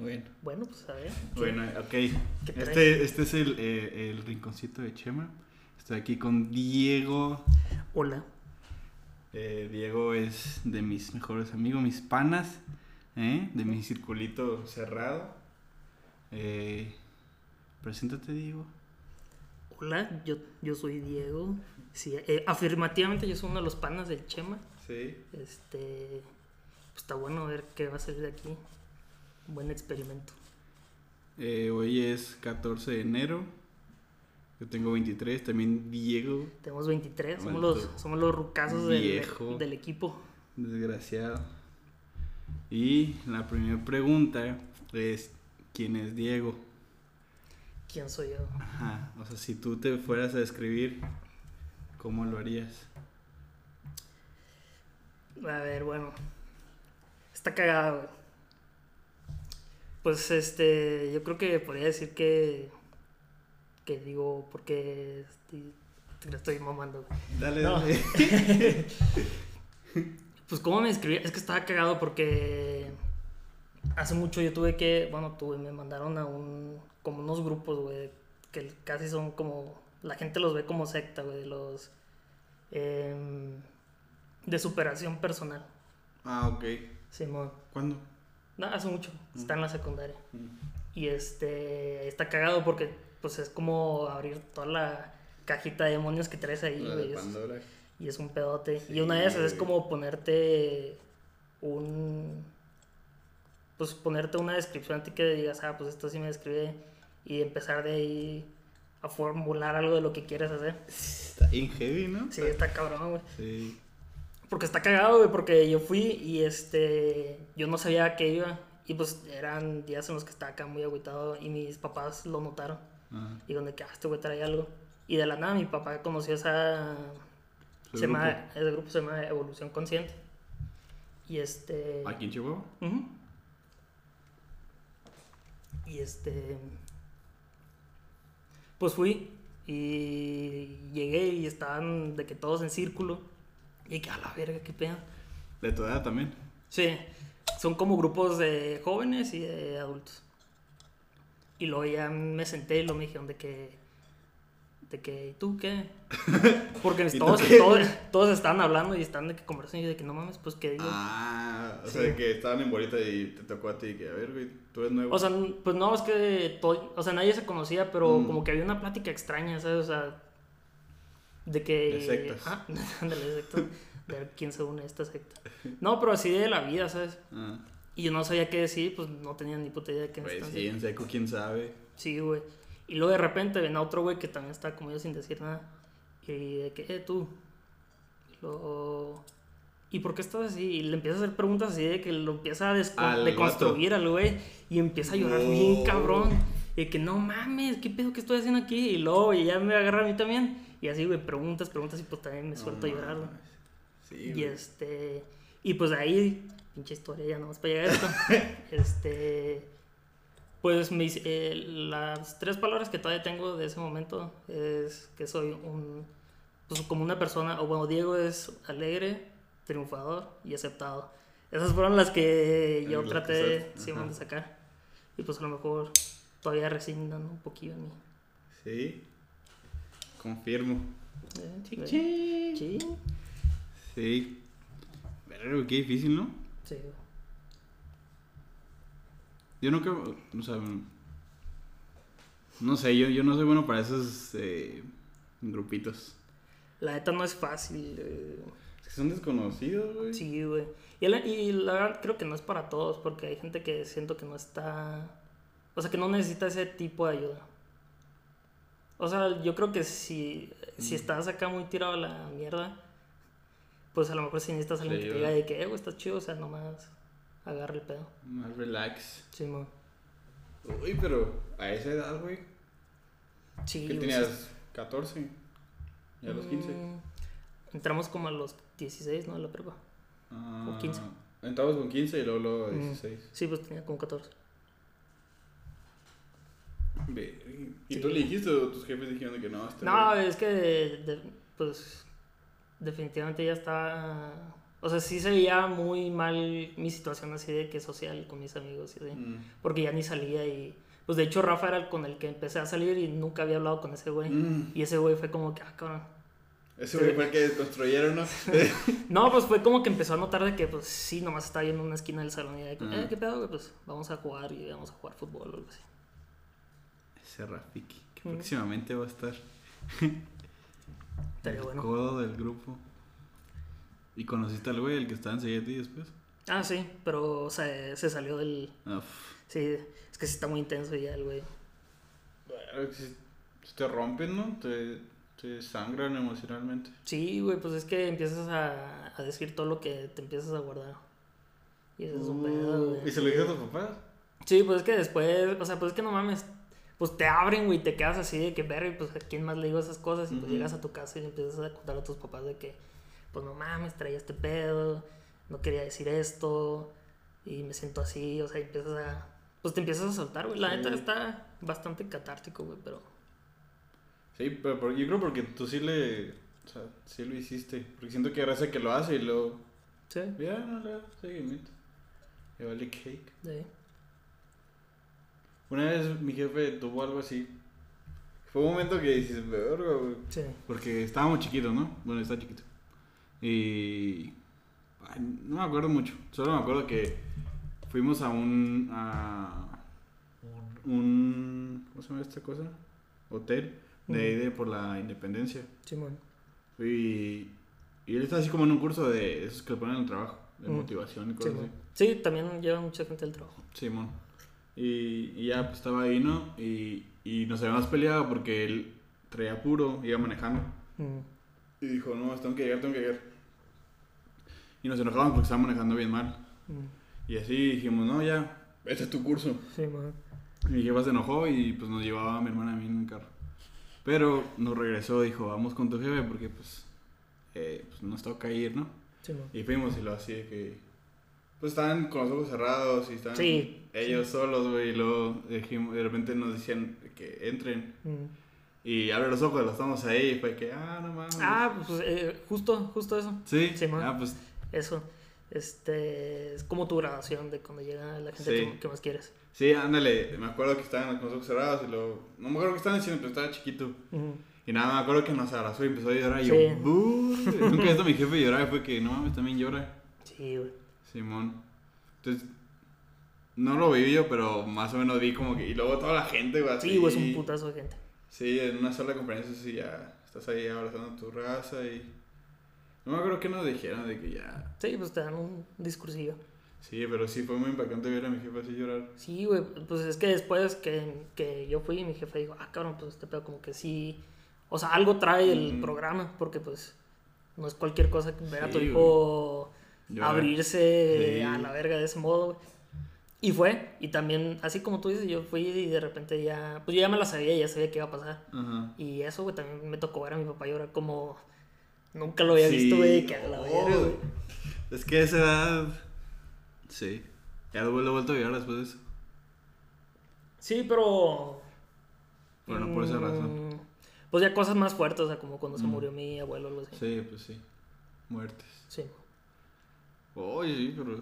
Bueno. Bueno, pues a ver. ¿qué- Bueno, ok. Este, este es el, eh, el rinconcito de Chema. Estoy aquí con Diego. Hola. Eh, Diego es de mis mejores amigos, mis panas, ¿eh? de mi circulito cerrado. Eh, preséntate, Diego. Hola, yo, yo soy Diego. Sí, eh, afirmativamente yo soy uno de los panas del Chema. Sí. Este. Pues está bueno ver qué va a salir de aquí. Buen experimento. Eh, hoy es 14 de enero. Yo tengo 23. También Diego, Tenemos 23, somos los, somos los rucazos del, del equipo. desgraciado. Y la primera pregunta es: ¿quién es Diego? ¿Quién soy yo? Ajá. O sea, si tú te fueras a describir, ¿cómo lo harías? A ver, bueno. Está cagado, güey. Pues este, yo creo que podría decir que. Que digo, porque. Estoy, te la estoy mamando. Dale, No. dale. Pues, ¿cómo me escribí? Es que estaba cagado porque. Hace mucho yo tuve que. Bueno, tuve, me mandaron a un. Como unos grupos, güey. Que casi son como. La gente los ve como secta, güey. Los. em, de superación personal. Ah, ok. Simón. ¿Cuándo? No, hace mucho. Está en la secundaria. Mm. Y este. Está cagado porque. Pues es como abrir toda la cajita de demonios que traes ahí, güey. y es un pedote. Sí, y una de esas es como ponerte un. Pues ponerte una descripción a ti que digas, ah, pues esto sí me describe. Y empezar de ahí a formular algo de lo que quieres hacer. Está bien heavy, ¿no? Sí, está cabrón, güey. Sí. Porque está cagado, güey, porque yo fui y este. Yo no sabía a qué iba. Y pues eran días en los que estaba acá muy agüitado y mis papás lo notaron. Ajá. Y donde que, ah, este güey trae algo. Y de la nada mi papá conoció esa. ¿Su Se llama, ese grupo se llama Evolución Consciente. Y este. ¿Aquí en Chihuahua? Ujú. Y este. Pues fui y llegué y estaban de que todos en círculo. Y que a la verga, qué pedo. De tu edad también. Sí, son como grupos de jóvenes y de adultos. Y luego ya me senté y lo me dijeron de que. De que, ¿y tú qué? Porque ¿Y todos, qué? todos, todos están hablando y están de que conversan y de que no mames, pues que digo. Ah, o Sí. sea, que estaban en bolita y te tocó a ti que, a ver, güey, tú eres nuevo. O sea, pues no, es que todo, o sea, nadie se conocía, pero Mm. como que había una plática extraña, ¿sabes? O sea, de que... De sectas. Ah, ándale, sectas. De ver quién se une a esta secta. No, pero así de la vida, ¿sabes? ah, Y yo no sabía qué decir, pues no tenía ni puta idea de qué me pues sí, en seco, quién sabe. Sí, güey. Y luego de repente ven a otro güey que también está como yo sin decir nada. Y de que, eh, tú. Luego... ¿Y por qué estás así? Y le empieza a hacer preguntas así de que lo empieza a deconstruir al güey. Y empieza a llorar bien cabrón. Y que no mames, ¿qué pedo que estoy haciendo aquí? Y luego ya me agarra a mí también. Y así, güey, preguntas, preguntas y pues también me suelto a No llorar, güey. Sí, Y güey. este. Y pues de ahí, pinche historia ya nomás para llegar a esto. este. Pues me eh, las tres palabras que todavía tengo de ese momento es que soy un. Pues como una persona, o bueno, Diego es alegre, triunfador y aceptado. Esas fueron las que yo que traté Simón, ajá. de sacar. Y pues a lo mejor todavía resignan un poquillo en mí. Sí. Confirmo. Eh, Chic, eh, chic. Sí, Sí. Pero qué difícil, ¿no? sí. Yo nunca, o sea, no sé, yo, yo no soy bueno para esos eh, grupitos. La neta no es fácil. eh. Es que son desconocidos, güey. Sí, güey. Y la, y la verdad creo que no es para todos, porque hay gente que siento que no está... O sea, que no necesita ese tipo de ayuda. O sea, yo creo que si, si Mm. estás acá muy tirado a la mierda, pues a lo mejor sí necesitas alguien Sí, que te diga de que, eh, güey, estás chido, o sea, nomás agarra el pedo. Más relax. Sí, mo. Uy, pero a esa edad, güey. Sí, ¿Qué güey, tenías? ¿14? ¿Ya a los 15? Mm, Entramos como a los 16, ¿no? A la prepa. Ah, 15. Entramos con 15 y luego, luego Mm. 16. Sí, pues tenía como 14. ¿Y Sí. tú le dijiste o tus jefes dijeron que no? No, es que, de- pues, definitivamente ya estaba O sea, sí se veía muy mal mi situación así de que social con mis amigos y así. Mm. Porque ya ni salía y... Pues de hecho Rafa era el con el que empecé a salir y nunca había hablado con ese güey. Mm. Y ese güey fue como que, ah, cabrón. Ese güey fue el que construyeron, ¿no? No, pues fue como que empezó a notar de que, pues sí, nomás estaba yo en una esquina del salón y de que, Mm. eh, ¿qué pedo? Pues vamos a jugar y vamos a jugar fútbol o algo así. Ese Rafiki, que Mm. próximamente va a estar. Estaría el bueno. codo del grupo. ¿Y conociste al güey, el que estaba enseguida de ti después? Ah, sí, pero, o sea, se salió del... Pf. Sí, es que sí está muy intenso ya el güey. Bueno, si, te rompen, ¿no? Te, te sangran emocionalmente. Sí, güey, pues es que empiezas a, a decir todo lo que te empiezas a guardar. Y eso es un pedo, güey. Uh, ¿Y se lo dijiste a tus papás? Sí, pues es que después, o sea, pues es que no mames. Pues te abren, güey, te quedas así de que ver, y pues a quién más le digo esas cosas. Y pues Ujú. llegas a tu casa y le empiezas a contar a tus papás de que, pues no mames, traía este pedo, no quería decir esto, y me siento así, o sea, y empiezas a. Pues te empiezas a soltar, güey. La Sí. neta está bastante catártico, güey, pero. Sí, pero, por- yo creo porque tú sí le. O sea, sí lo hiciste. Porque siento que raza que lo hace y luego. Sí, Ya, no le seguimiento. Y vale cake. sí. Una vez mi jefe tuvo algo así. Fue un momento que dices, verga, güey. Sí. Porque estábamos chiquitos, ¿no? Bueno, está chiquito. Y. ay, no me acuerdo mucho. Solo me acuerdo que fuimos a un. a. un. ¿Cómo se llama esta cosa? Hotel. De ahí de por la independencia. Simón. Y. Y él está así como en un curso de esos que le ponen en el trabajo. De Mm. motivación y cosas Simón. así. Sí, también lleva mucha gente al trabajo. Simón. Y, y ya pues estaba ahí, ¿no? Y, y nos habíamos peleado porque él traía puro, iba manejando. Mm. Y dijo, no, tengo que llegar, tengo que llegar. Y nos enojamos porque estaba manejando bien mal. Mm. Y así dijimos, no, ya, este es tu curso. Simón. Y mi jefa se enojó y pues nos llevaba a mi hermana a mí en un carro. Pero nos regresó, dijo, vamos con tu jefe porque pues, eh, pues nos toca ir, ¿no? Simón. Y fuimos y lo así de que... Pues estaban con los ojos cerrados y estaban Sí, ellos solos, güey. Y luego dijimos, de repente nos decían que entren. Mm. Y abre los ojos, los estamos ahí. Y fue que, ah, no mames. Ah, pues eh, justo, justo eso. sí. Simón. ah, pues Eso. Este, es como tu graduación de cuando llega la gente Sí. que, que más quieres. sí, ándale. Me acuerdo que estaban con los ojos cerrados y luego. No me acuerdo qué estaban diciendo, pero estaba chiquito. Ujú. Y nada, me acuerdo que nos abrazó y empezó a llorar. Y Sí. yo. Nunca he visto a mi jefe llorar. y Fue que, no mames, también llora. Sí, güey. Simón. Entonces, no lo vi yo, pero más o menos vi como que. Y luego toda la gente, güey. Sí, güey, es un putazo de gente. Sí, en una sala de conferencias, sí, ya estás ahí abrazando a tu raza y. No me acuerdo qué nos dijeron de que ya. Sí, pues te dan un discursillo. Sí, pero sí fue muy impactante ver a mi jefe así llorar. Sí, güey, pues es que después que, que yo fui, mi jefe dijo, ah, cabrón, pues este pedo como que sí. O sea, algo trae el Ujú. programa, porque pues no es cualquier cosa que ver a tu hijo Abrirse Sí. a la verga de ese modo, güey. Y fue, y también, así como tú dices, yo fui y de repente ya, pues yo ya me la sabía, ya sabía qué iba a pasar. Ajá. Y eso, güey, también me tocó ver a mi papá llorar como nunca lo había Sí. visto, güey, que a la Oh, verga, güey. Es que a esa edad. Sí. Ya lo he vuelto a llorar después de eso. Sí, pero... Pero no por esa razón. mm, Pues ya cosas más fuertes, o sea, como cuando se murió mi abuelo o algo así. Sí, pues sí. Muertes. Sí. Oye, sí, pero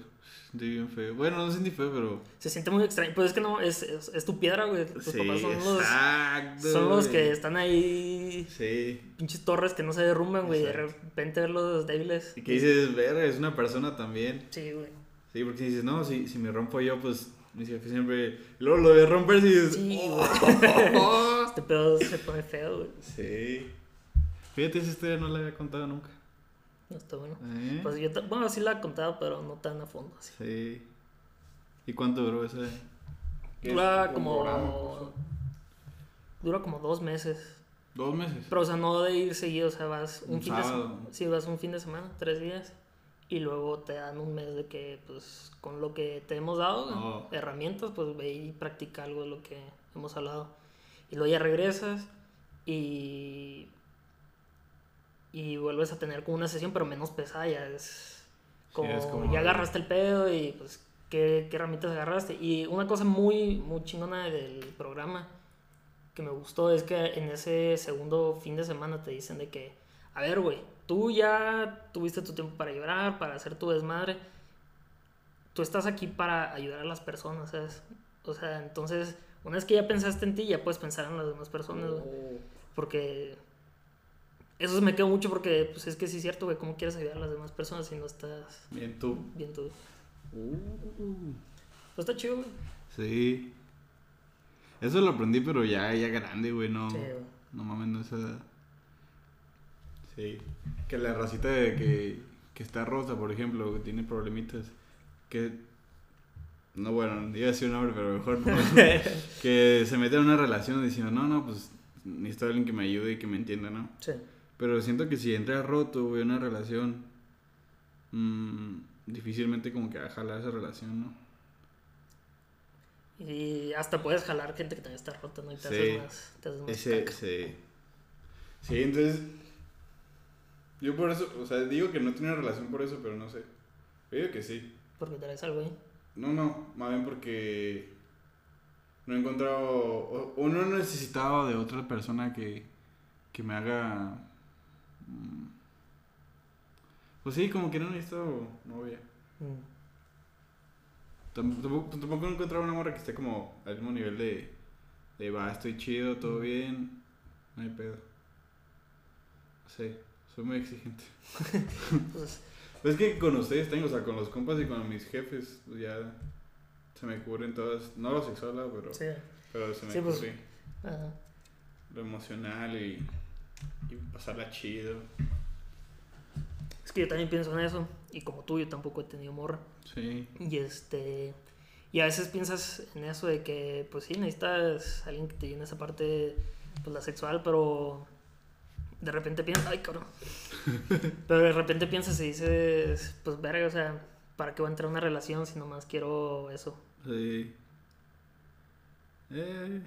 sentí bien feo. Bueno, no sentí feo, pero. Se siente muy extraño. Pues es que no, es, es, es tu piedra, güey. Tus sí, papás son los, exacto. son los que están ahí, Sí. pinches torres que no se derrumban, güey. De repente verlos débiles. Y que dices, verga, es una persona también. Sí, güey. Sí, porque dices, no, si, si me rompo yo, pues mi jefe siempre. Luego lo de romper, y dices, Sí, "Oh". Este pedo se pone feo, güey. Sí. Fíjate, esa historia no la había contado nunca. No está bueno. ¿Eh? Pues yo, bueno, sí la he contado, pero no tan a fondo. Así. Sí. ¿Y cuánto duró? ¿Qué Dura como. programa? Dura como dos meses. Dos meses. Pero, o sea, no de ir seguido, o sea, vas un, Un fin de sábado. semana. Sí, vas un fin de semana, tres días. Y luego te dan un mes de que, pues, con lo que te hemos dado, Oh. herramientas, pues ve y practica algo de lo que hemos hablado. Y luego ya regresas y. Y vuelves a tener como una sesión, pero menos pesada, ya es. Como, es como- ya agarraste el pedo y pues ¿qué, qué herramientas agarraste. Y una cosa muy, muy chingona del programa que me gustó es que en ese segundo fin de semana te dicen de que, a ver, güey, tú ya tuviste tu tiempo para llorar, para hacer tu desmadre. Tú estás aquí para ayudar a las personas, ¿sabes? O sea, entonces, una vez que ya pensaste en ti, ya puedes pensar en las demás personas, güey. Oh. Porque eso me quedó mucho porque, pues es que sí es cierto, güey, ¿cómo quieres ayudar a las demás personas si no estás Bien, tú. bien tú? Uh. Pues está chido, güey. Sí. Eso lo aprendí, pero ya, ya grande, güey, no. Sí, güey. No mames, no esa edad. Sí. Que la racita de que, que está rosa, por ejemplo, que tiene problemitas. Que. No, bueno, iba a decir un nombre, pero mejor no. que se mete en una relación diciendo, no, no, pues necesito alguien que me ayude y que me entienda, ¿no? Sí. Pero siento que si entras roto, güey, una relación, mm, difícilmente como que va a jalar esa relación, ¿no? Y hasta puedes jalar gente que también está rota, ¿no? Y te Sí. haces más, te haces más Ese, caca. Sí, entonces. Yo por eso, o sea, digo que no tiene relación por eso, pero no sé. Yo digo que sí. Porque traes algo ahí. No, no, más bien porque no he encontrado, o, o no he necesitado de otra persona que, que me haga... mm, Pues sí, como que no necesito novia. Mm. Tam- Tampoco, tampoco he encontrado una morra que esté como al mismo nivel de, de va, estoy chido, todo bien, no hay pedo. Sé, soy muy exigente. Pues, Pues es que con ustedes tengo, o sea, con los compas y con mis jefes, pues ya se me cubren todas, no lo sexual, pero, sí. pero se me Sí, pues. lo emocional y, y pasarla chido. Es que yo también pienso en eso. Y como tú, yo tampoco he tenido morra. Sí, Y este. Y a veces piensas en eso de que, pues sí, necesitas alguien que te llene esa parte, pues la sexual, pero de repente piensas, ay, cabrón. pero de repente piensas y dices, pues verga, o sea, ¿para qué voy a entrar a una relación si nomás quiero eso? sí. Eh,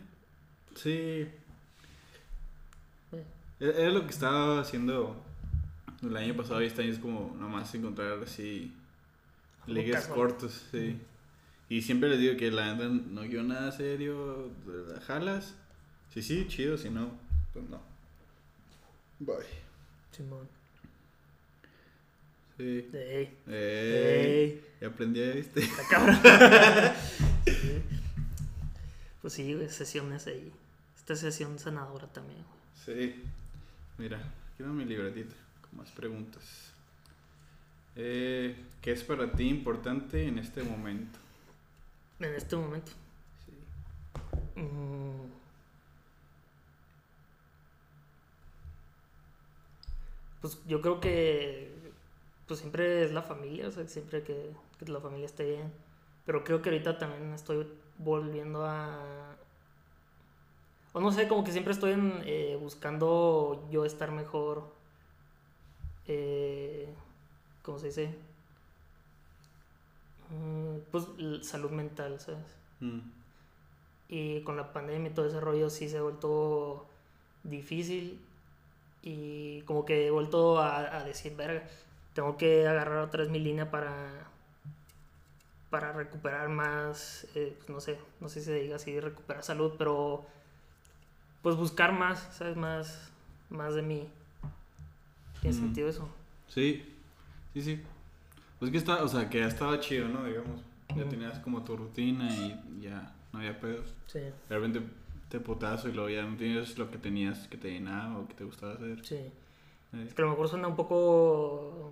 sí. Era lo que estaba haciendo el año pasado y este año es como nomás encontrar así ligues cortos, sí. Y siempre les digo que la neta no quiero nada serio, la jalas. Sí, sí, chido, si no, pues no. Bye. Simón. Sí. Ey, ey, ya aprendí, ¿viste? está cabrón. Sí. Pues sí, güey, sesiones ahí. Esta sesión sanadora también, güey. Sí. Mira, aquí mi libretita con más preguntas. Eh, ¿Qué es para ti importante en este momento? En este momento. Sí. Mm. Pues yo creo que pues siempre es la familia, o sea, siempre que, que la familia esté bien. Pero creo que ahorita también estoy volviendo a... O no sé, como que siempre estoy en, eh, buscando yo estar mejor. Eh, ¿Cómo se dice? Mm, Pues salud mental, ¿sabes? Mm, Y con la pandemia y todo ese rollo sí se ha vuelto difícil. Y como que he vuelto a, a decir, verga, tengo que agarrar otra vez mi línea para, para recuperar más, eh, pues no sé, no sé si se diga así, recuperar salud, pero pues buscar más, ¿sabes? Más, más de mí. ¿Tiene Mm. sentido eso? Sí, sí, sí. Pues que está, o sea, que ya estaba chido, ¿no? Digamos, ya tenías como tu rutina y ya no había pedos. Sí, De repente te putazo y luego ya no tienes lo que tenías que te llenaba o que te gustaba hacer. sí. Eh, Es que a lo mejor suena un poco.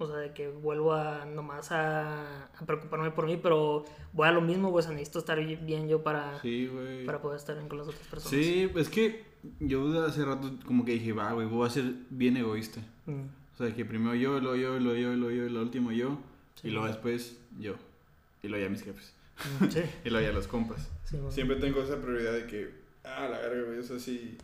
O sea, de que vuelvo a nomás a, a preocuparme por mí, pero voy a lo mismo, pues necesito estar bien yo para, Sí, güey. para poder estar bien con las otras personas. Sí, es que yo hace rato como que dije, va, güey, voy a ser bien egoísta. Mm, O sea, que primero yo, luego yo, luego yo, luego yo, y lo último yo, Sí. y luego después yo. Y luego ya mis jefes. mm, sí, Y luego ya los compas. sí. Siempre tengo esa prioridad de que, ah, la verga, güey, o sea, si,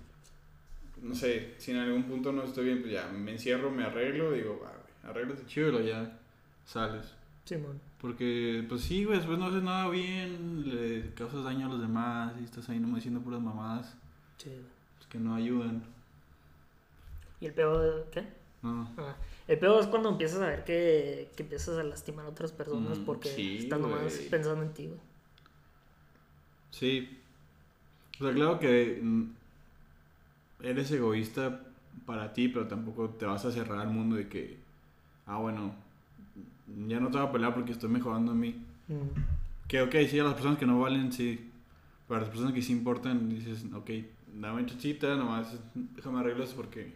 no sé, si en algún punto no estoy bien, pues ya me encierro, me arreglo, digo, va, güey, arréglate chido y luego ya sales. Simón. Porque, pues sí, güey, después no haces nada bien, le causas daño a los demás y estás ahí nomás diciendo puras mamadas Sí. pues, que no ayudan. ¿Y el peor qué? No. Ah, el peor es cuando empiezas a ver que, que empiezas a lastimar a otras personas Mm, porque sí, estás nomás pensando en ti, güey. Sí. O sea, claro que eres egoísta para ti, pero tampoco te vas a cerrar al mundo de que, ah, bueno, ya no te voy a pelear porque estoy mejorando a mí. Mm. Que, ok, sí, a las personas que no valen, sí. Para las personas que sí importan, dices, ok, dame chachita, nomás déjame arreglo eso porque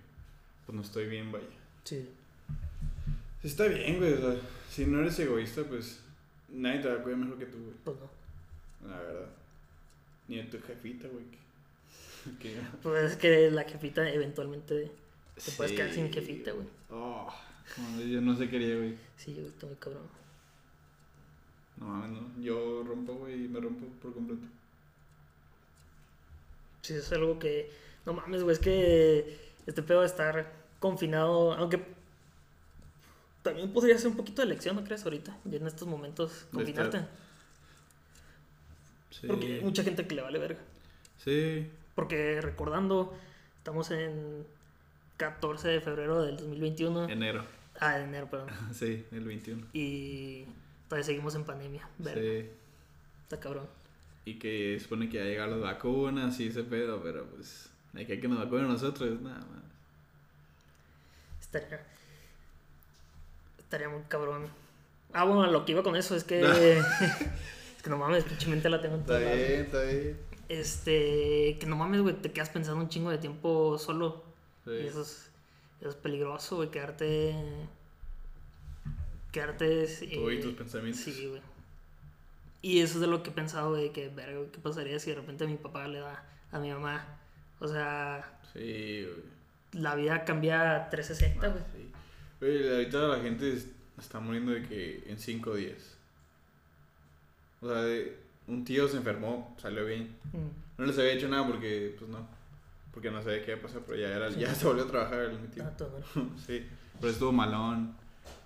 pues no estoy bien, vaya. Sí. Sí, está bien, güey. O sea, si no eres egoísta, pues nadie te va a cuidar mejor que tú, güey. Pues no. La verdad. Ni de tu jefita, güey. que- Pues es que la jefita eventualmente te puedes quedar sin jefita, güey. Oh, yo no sé quería, güey. Sí, yo estoy muy cabrón. No mames, no. Yo rompo, güey, y me rompo por completo. Sí, es algo que. No mames, güey, es que este pedo de estar confinado, aunque también podría ser un poquito de elección, ¿no crees? Ahorita, ya en estos momentos, confinarte. Sí. Porque hay mucha gente que le vale verga. Sí. Porque recordando, estamos en 14 de febrero del 2021. Enero. Ah, de enero, perdón. Sí, el 21. Y todavía seguimos en pandemia. Verga, Sí. está cabrón. Y que supone que ya llegan las vacunas y ese pedo, pero pues hay que que nos vacunen nosotros, nada más. Estaría. Estaría muy cabrón. Ah, bueno, lo que iba con eso es que. es que no mames, pinche mente la tengo en Está bien, está bien. Este. Que no mames, güey, te quedas pensando un chingo de tiempo solo. Sí. Y eso es, es peligroso, güey, quedarte. Quedarte. Tú y tus pensamientos. Sí, güey. Y eso es de lo que he pensado, de que, verga, güey, ¿qué pasaría si de repente mi papá le da a mi mamá? O sea, Sí, güey. la vida cambia 360, güey. Sí. Güey, ahorita la gente es- está muriendo de que en 5 días. O sea, de- un tío se enfermó, salió bien. Mm. No les había hecho nada porque, pues no. Porque no sabía qué iba a pasar, pero ya, era, ya se volvió a trabajar el mi tío. Ah, todo sí, pero estuvo malón.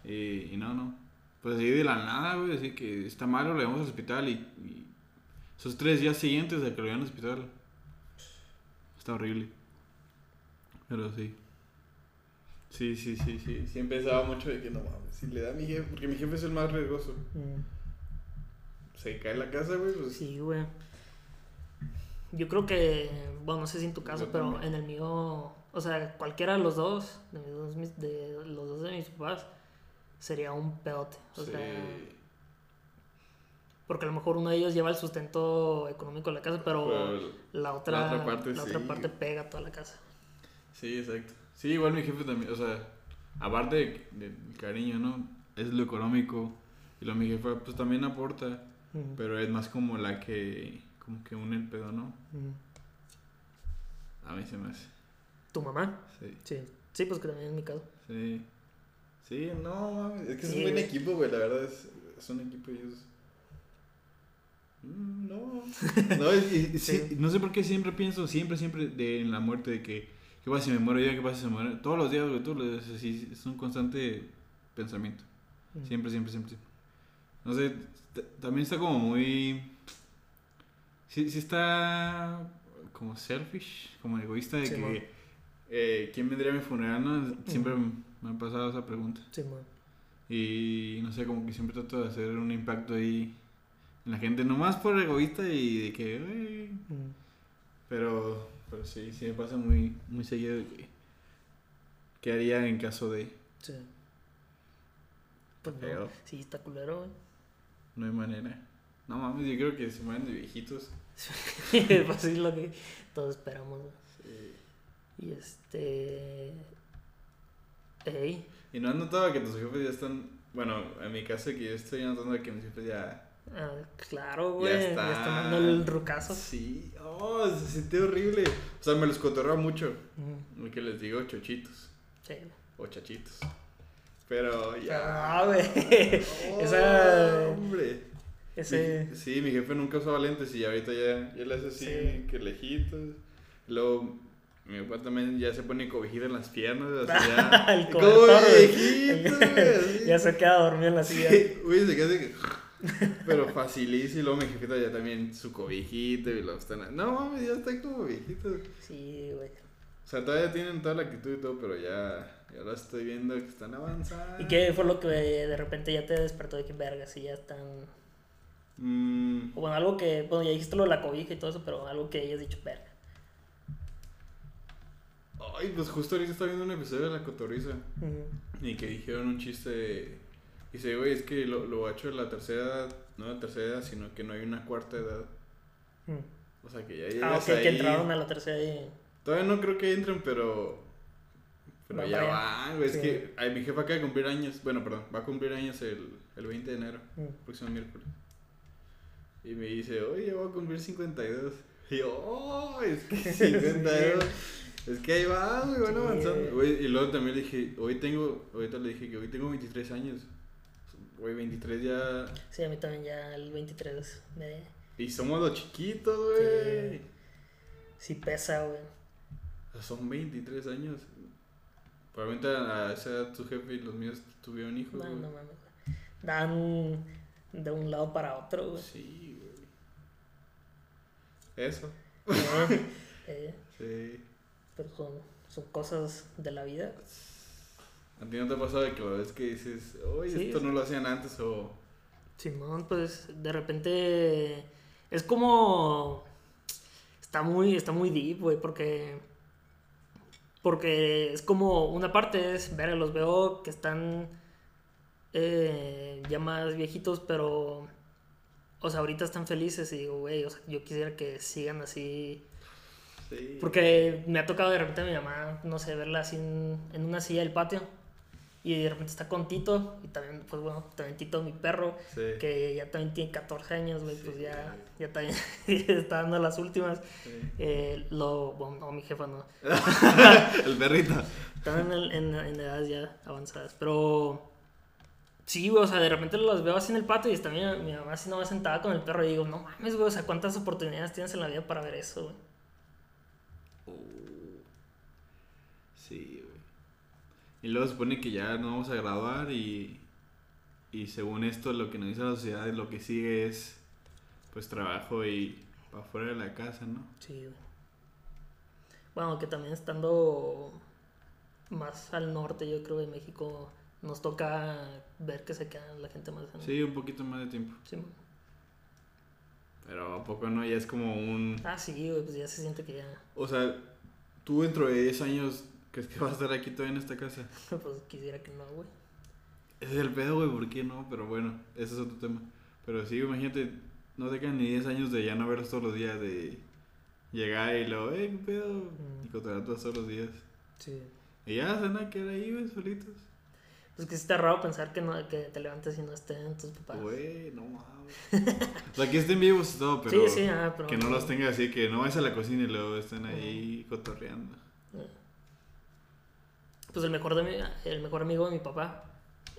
Y, y no, no. Pues así de la nada, güey, así que está malo, lo llevamos al hospital y, y esos tres días siguientes de que lo llevan al hospital. Está horrible. Pero sí. Sí, sí, sí, sí. Sí empezaba mucho de que no mames, si le da a mi jefe, porque mi jefe es el más riesgoso. Mm. Se cae la casa, güey, pues. Sí, güey. Yo creo que, bueno, no sé si en tu caso, Yo pero también. en el mío, o sea, cualquiera de los dos, de, mis de los dos de mis papás, sería un pedote. O sí. sea, porque a lo mejor uno de ellos lleva el sustento económico de la casa, pero, Pero- la otra, la otra parte la otra parte pega toda la casa. Sí, exacto. Sí, igual mi jefe también, o sea, aparte de- del cariño, ¿no? Es lo económico. Y lo mi jefe, pues también aporta. Pero es más como la que, como que une el pedo, ¿no? A mí se me hace. ¿Tu mamá? Sí, Sí. Sí, pues que también es mi caso. sí. Sí, no, es que es un buen equipo, güey, la verdad es, es un equipo y ellos... Mm, No, no, y- y- sí, no sé por qué siempre pienso, siempre, siempre de, en la muerte, de que, ¿qué pasa si me muero ya? ¿Qué pasa si me muero? Todos los días, güey, todos los días, así, es un constante pensamiento. Siempre, siempre, siempre. siempre. No sé, también está como muy... Sí, sí está como selfish, como egoísta de Sí, que... eh, ¿Quién vendría a mi funeral? no? Siempre me ha pasado esa pregunta. Sí, man. Y no sé, como que siempre trato de hacer un impacto ahí en la gente, nomás por egoísta y de que... Pero, pero sí, sí me pasa muy, muy seguido de que... ¿Qué haría en caso de...? Sí. Pues no. Sí, está culero, güey. No hay manera. No mames, yo creo que se mueren de viejitos. pues sí, lo que todos esperamos. Sí. Y este. Ey. ¿Y no has notado que tus jefes ya están... Bueno, en mi caso que yo estoy notando que mis jefes ya... Ah, claro, güey. Ya está. está dando el rucazo. Sí. Oh, se siente horrible. O sea, me los cotorreo mucho. Mm, Lo que les digo chochitos. Sí. O chachitos. Pero ya... no, güey. Oh, Esa. Hombre. Ese. Mi- sí, mi jefe nunca usaba lentes y ahorita ya, ya le hace así, Sí. que lejitos. Luego, mi papá también ya se pone cobijita en las piernas. Así ya. El cobertor, viejito, güey, ya se queda dormido en la silla. Sí, güey, se queda así que... Pero facilísimo. Y luego mi jefita ya también su cobijito y lo están... No, mames, ya está como viejito. Sí, güey. O sea, todavía tienen toda la actitud y todo, pero ya... Ya lo estoy viendo que están avanzando. ¿Y qué fue lo que de repente ya te despertó de que vergas y ya están. Mm, O bueno, algo que. Bueno, ya dijiste lo de la cobija y todo eso, pero algo que hayas dicho, verga. Ay, pues justo ahorita estaba viendo un episodio de La Cotorriza. Ujú. Y que dijeron un chiste de... Dice, güey, es que lo, lo hecho de la tercera edad, no la tercera edad, sino que no hay una cuarta edad. Mm. O sea, que ya Ah, llegas ok, ahí... que entraron a la tercera y... Todavía no creo que entren, pero... Pero Van ya van, güey. Es Sí. que ay, mi jefa acaba de cumplir años. Bueno, perdón, va a cumplir años el, el 20 de enero, Mm. próximo miércoles. Y me dice, oye, ya voy a cumplir 52. Y yo, oh, es que 52. Es que ahí va, güey, van avanzando. Güey, y luego también le dije, hoy tengo, ahorita le dije que hoy tengo 23 años. Güey, 23 ya. Sí, a mí también ya el 23 me... Y somos los chiquitos, güey. Sí. Sí pesa, güey. Son 23 años. Probablemente a esa edad tu jefe y los míos tuvieron hijos, No, no mames. Dan de un lado para otro, güey. Sí, güey. Eso. Eh, Sí. pero son, son cosas de la vida. ¿A ti no te ha pasado de que que dices, oye, Sí, esto no lo hacían antes o... Simón, pues de repente es como está muy está muy deep, güey, porque porque es como una parte es ver los veo que están eh, ya más viejitos, pero o sea, ahorita están felices y digo, güey, o sea, yo quisiera que sigan así Sí. porque me ha tocado de repente a mi mamá, no sé, verla así en, en una silla del patio. Y de repente está con Tito. Y también, pues bueno, también Tito, mi perro, Sí. que ya también tiene 14 años, güey, pues Sí, ya, güey. ya también está dando las últimas. Sí. Eh, lo, bueno, no, mi jefa no. el perrito. Están en, en, en edades ya avanzadas. Pero sí, güey, o sea, de repente los veo así en el patio y está mi, mi mamá así nomás sentada con el perro. Y digo, no mames, güey, o sea, ¿cuántas oportunidades tienes en la vida para ver eso, güey? Sí, güey. Y luego se supone que ya nos vamos a graduar y, y según esto lo que nos dice la sociedad lo que sigue es pues trabajo y para fuera de la casa, ¿no? Sí, güey. Bueno, que también estando más al norte, yo creo, de México, nos toca ver que se queda la gente más en... Sí, un poquito más de tiempo. Sí, man. Pero a poco no, ya es como un... Ah, sí, güey, pues ya se siente que ya... O sea, tú dentro de 10 años, ¿crees que vas a estar aquí todavía en esta casa? Pues quisiera que no, güey. Ese es el pedo, güey, ¿por qué no? Pero bueno, ese es otro tema. Pero sí, imagínate, no te quedan ni 10 años de ya no verlos todos los días, de llegar y luego, eh, ¿qué pedo? Mm. Y todos los días. Sí. Y ya se van a quedar ahí, güey, solitos. Pues que sí está raro pensar que, no, que te levantes y no estén tus papás. Güey, no mames. o sea, que estén vivos y todo, pero, sí, sí, ah, pero... que no los tenga así, que no vayas a la cocina y luego estén ahí cotorreando. Pues el mejor, de mi, el mejor amigo de mi papá,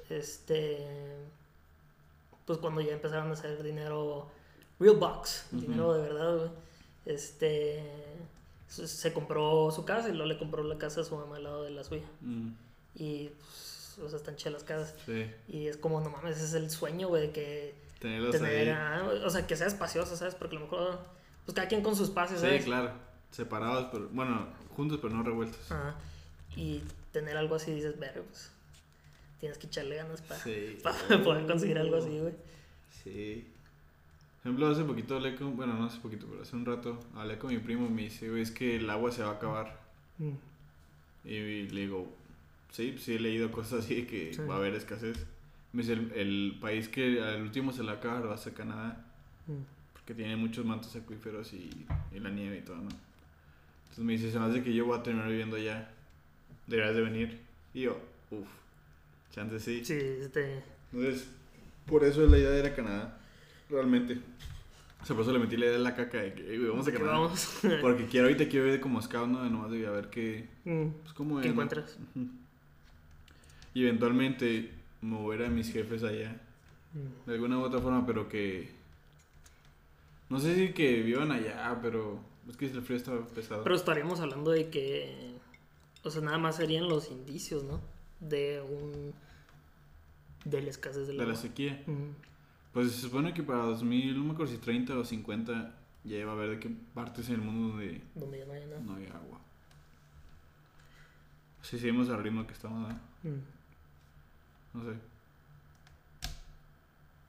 este, pues cuando ya empezaron a hacer dinero, real Ujú. dinero de verdad, güey, este, se, se compró su casa y luego le compró la casa a su mamá al lado de la suya. Mm, Y, pues, o sea, están chidas las casas. sí, Y es como, no mames, ese es el sueño, güey, de que tenerlos tener, ahí. ah, o sea, que sea espacioso, ¿sabes? Porque a lo mejor, pues cada quien con su espacio, Sí, ¿sabes? claro. Separados, pero, bueno, juntos pero no revueltos. Ajá. Y tener algo así, dices, ver, pues, tienes que echarle ganas para Sí. poder conseguir algo así, güey. Sí. Por ejemplo, hace poquito hablé con, bueno, no hace poquito, pero hace un rato hablé con mi primo y me dice, güey, es que el agua se va a acabar. Y le digo, sí, sí he leído cosas así de que Sí. va a haber escasez. Me dice, el, el país que al último se la acaba va a ser Canadá, porque tiene muchos mantos acuíferos y, y la nieve y todo, ¿no? Entonces me dice, se me hace que yo voy a terminar viviendo allá. Deberías de venir. Y yo, uff, chance sí. Sí, este, Entonces, por eso la idea de ir a Canadá, realmente. O sea, por eso le metí la idea de la caca de que, "Ey, güey, vamos a Canadá. vamos. Porque quiero ahorita quiero ir como scout, ¿no? Nomás de a ver qué, Mm, pues cómo ¿Qué es, ¿no? encuentras? Ujú. Y eventualmente mover a mis jefes allá, de alguna u otra forma, pero que... No sé si que vivan allá, pero es que el frío está pesado. Pero estaríamos hablando de que, o sea, nada más serían los indicios, ¿no? De un, de la escasez del de la agua. sequía. Mm, Pues se supone que para 2000, no me acuerdo si 30 o 50, ya iba a haber de qué partes en el mundo donde Donde ya no hay nada. no hay agua. Si seguimos al ritmo que estamos. Mm. No sé.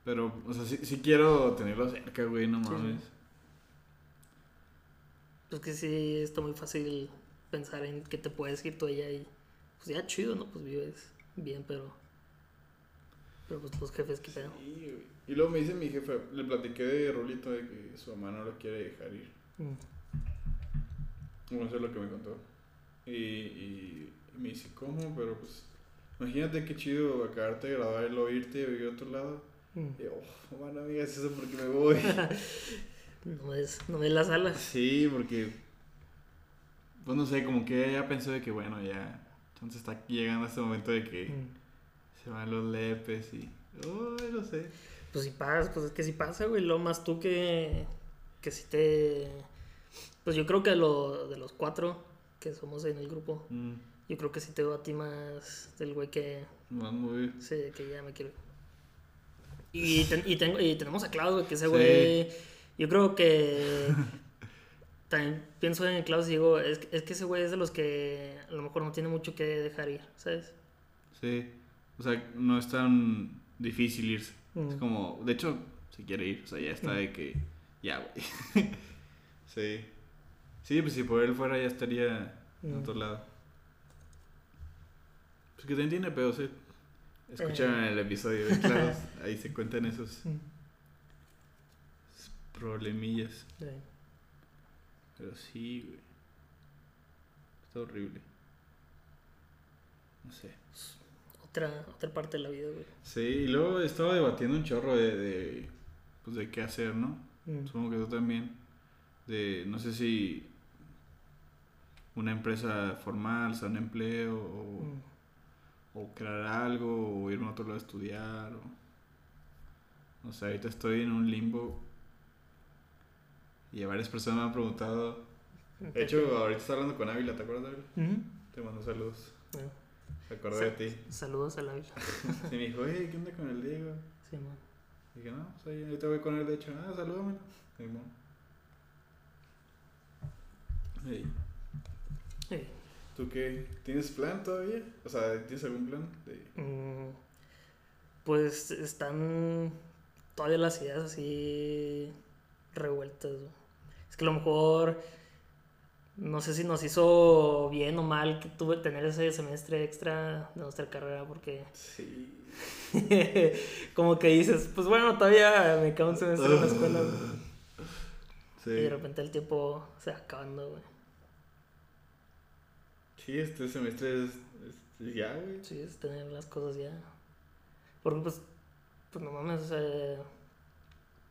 Pero, o sea, sí, sí quiero tenerlo cerca, güey, no Sí, mames. Pues que sí, está muy fácil pensar en que te puedes ir tú allá y pues ya chido, ¿no? Pues vives bien, pero pero pues los jefes qué pedo. Sí, güey. Y luego me dice mi jefe, le platiqué de Rolito de que su mamá no lo quiere dejar ir. Mm. Bueno, eso es lo que me contó. Y, y me dice, ¿cómo? Pero pues, imagínate qué chido acabarte de graduar y luego irte y vivir a otro lado. Mm. Y oh, man, me digas eso porque me voy. No ves, no ves las alas. sí, porque, pues no sé, como que ya pensó de que, bueno, ya, entonces está llegando este momento de que Mm. se van los lepes y, ay, no sé. Pues si pasa, pues es que si pasa, güey, lo más tú que, que si te... Pues yo creo que lo, de los cuatro que somos en el grupo, Mm, yo creo que sí te veo a ti más del güey que, más muy sí, que ya me quiero. Y, ten- y, tengo, y tenemos a Klaus, güey, que ese Sí. güey, yo creo que... También pienso en Klaus y digo, es, que- es que ese güey es de los que a lo mejor no tiene mucho que dejar ir, ¿sabes? Sí, o sea, no es tan difícil irse. Es Mm. como, de hecho, se quiere ir, o sea, ya está Mm. de que, ya, güey. sí. Sí, pues si por él fuera ya estaría en Mm. otro lado. Pues que también tiene pedos, ¿eh? Escuchan Eh. el episodio, ¿eh? claro, ahí se cuentan esos Mm. problemillas. Sí. Pero sí, güey. Está horrible. No sé. Otra, otra parte de la vida, güey. Sí, y luego estaba debatiendo un chorro de, de, pues de qué hacer, ¿no? Mm. Supongo que tú también. De, no sé si una empresa formal, o sea, un empleo, o, Mm. O crear algo, o irme a otro lado a estudiar, o... No sé, ahorita estoy en un limbo. Y varias personas me han preguntado. De hecho, ahorita está hablando con Ávila, ¿te acuerdas de Ávila? Ujú. Te mando saludos. Bueno, Me acordé de ti. Saludos a la Ávila. Y me dijo, hey, ¿qué onda con el Diego? Sí, man. Dije, no, pues ahí ahorita voy con él, de hecho. Ah, salúdame. Hey, Eh, ¿Tú qué? ¿Tienes plan todavía? O sea, ¿tienes algún plan? De... mm, pues están todavía las ideas así revueltas. güey. Es que a lo mejor no sé si nos hizo bien o mal que tuve tener ese semestre extra de nuestra carrera porque Sí. como que dices, pues bueno, todavía me queda un semestre en la escuela güey. Sí. y de repente el tiempo se va acabando, güey. Sí, este semestre es, es- ya, güey. Sí, es tener las cosas ya. Porque pues, pues no mames, o sea,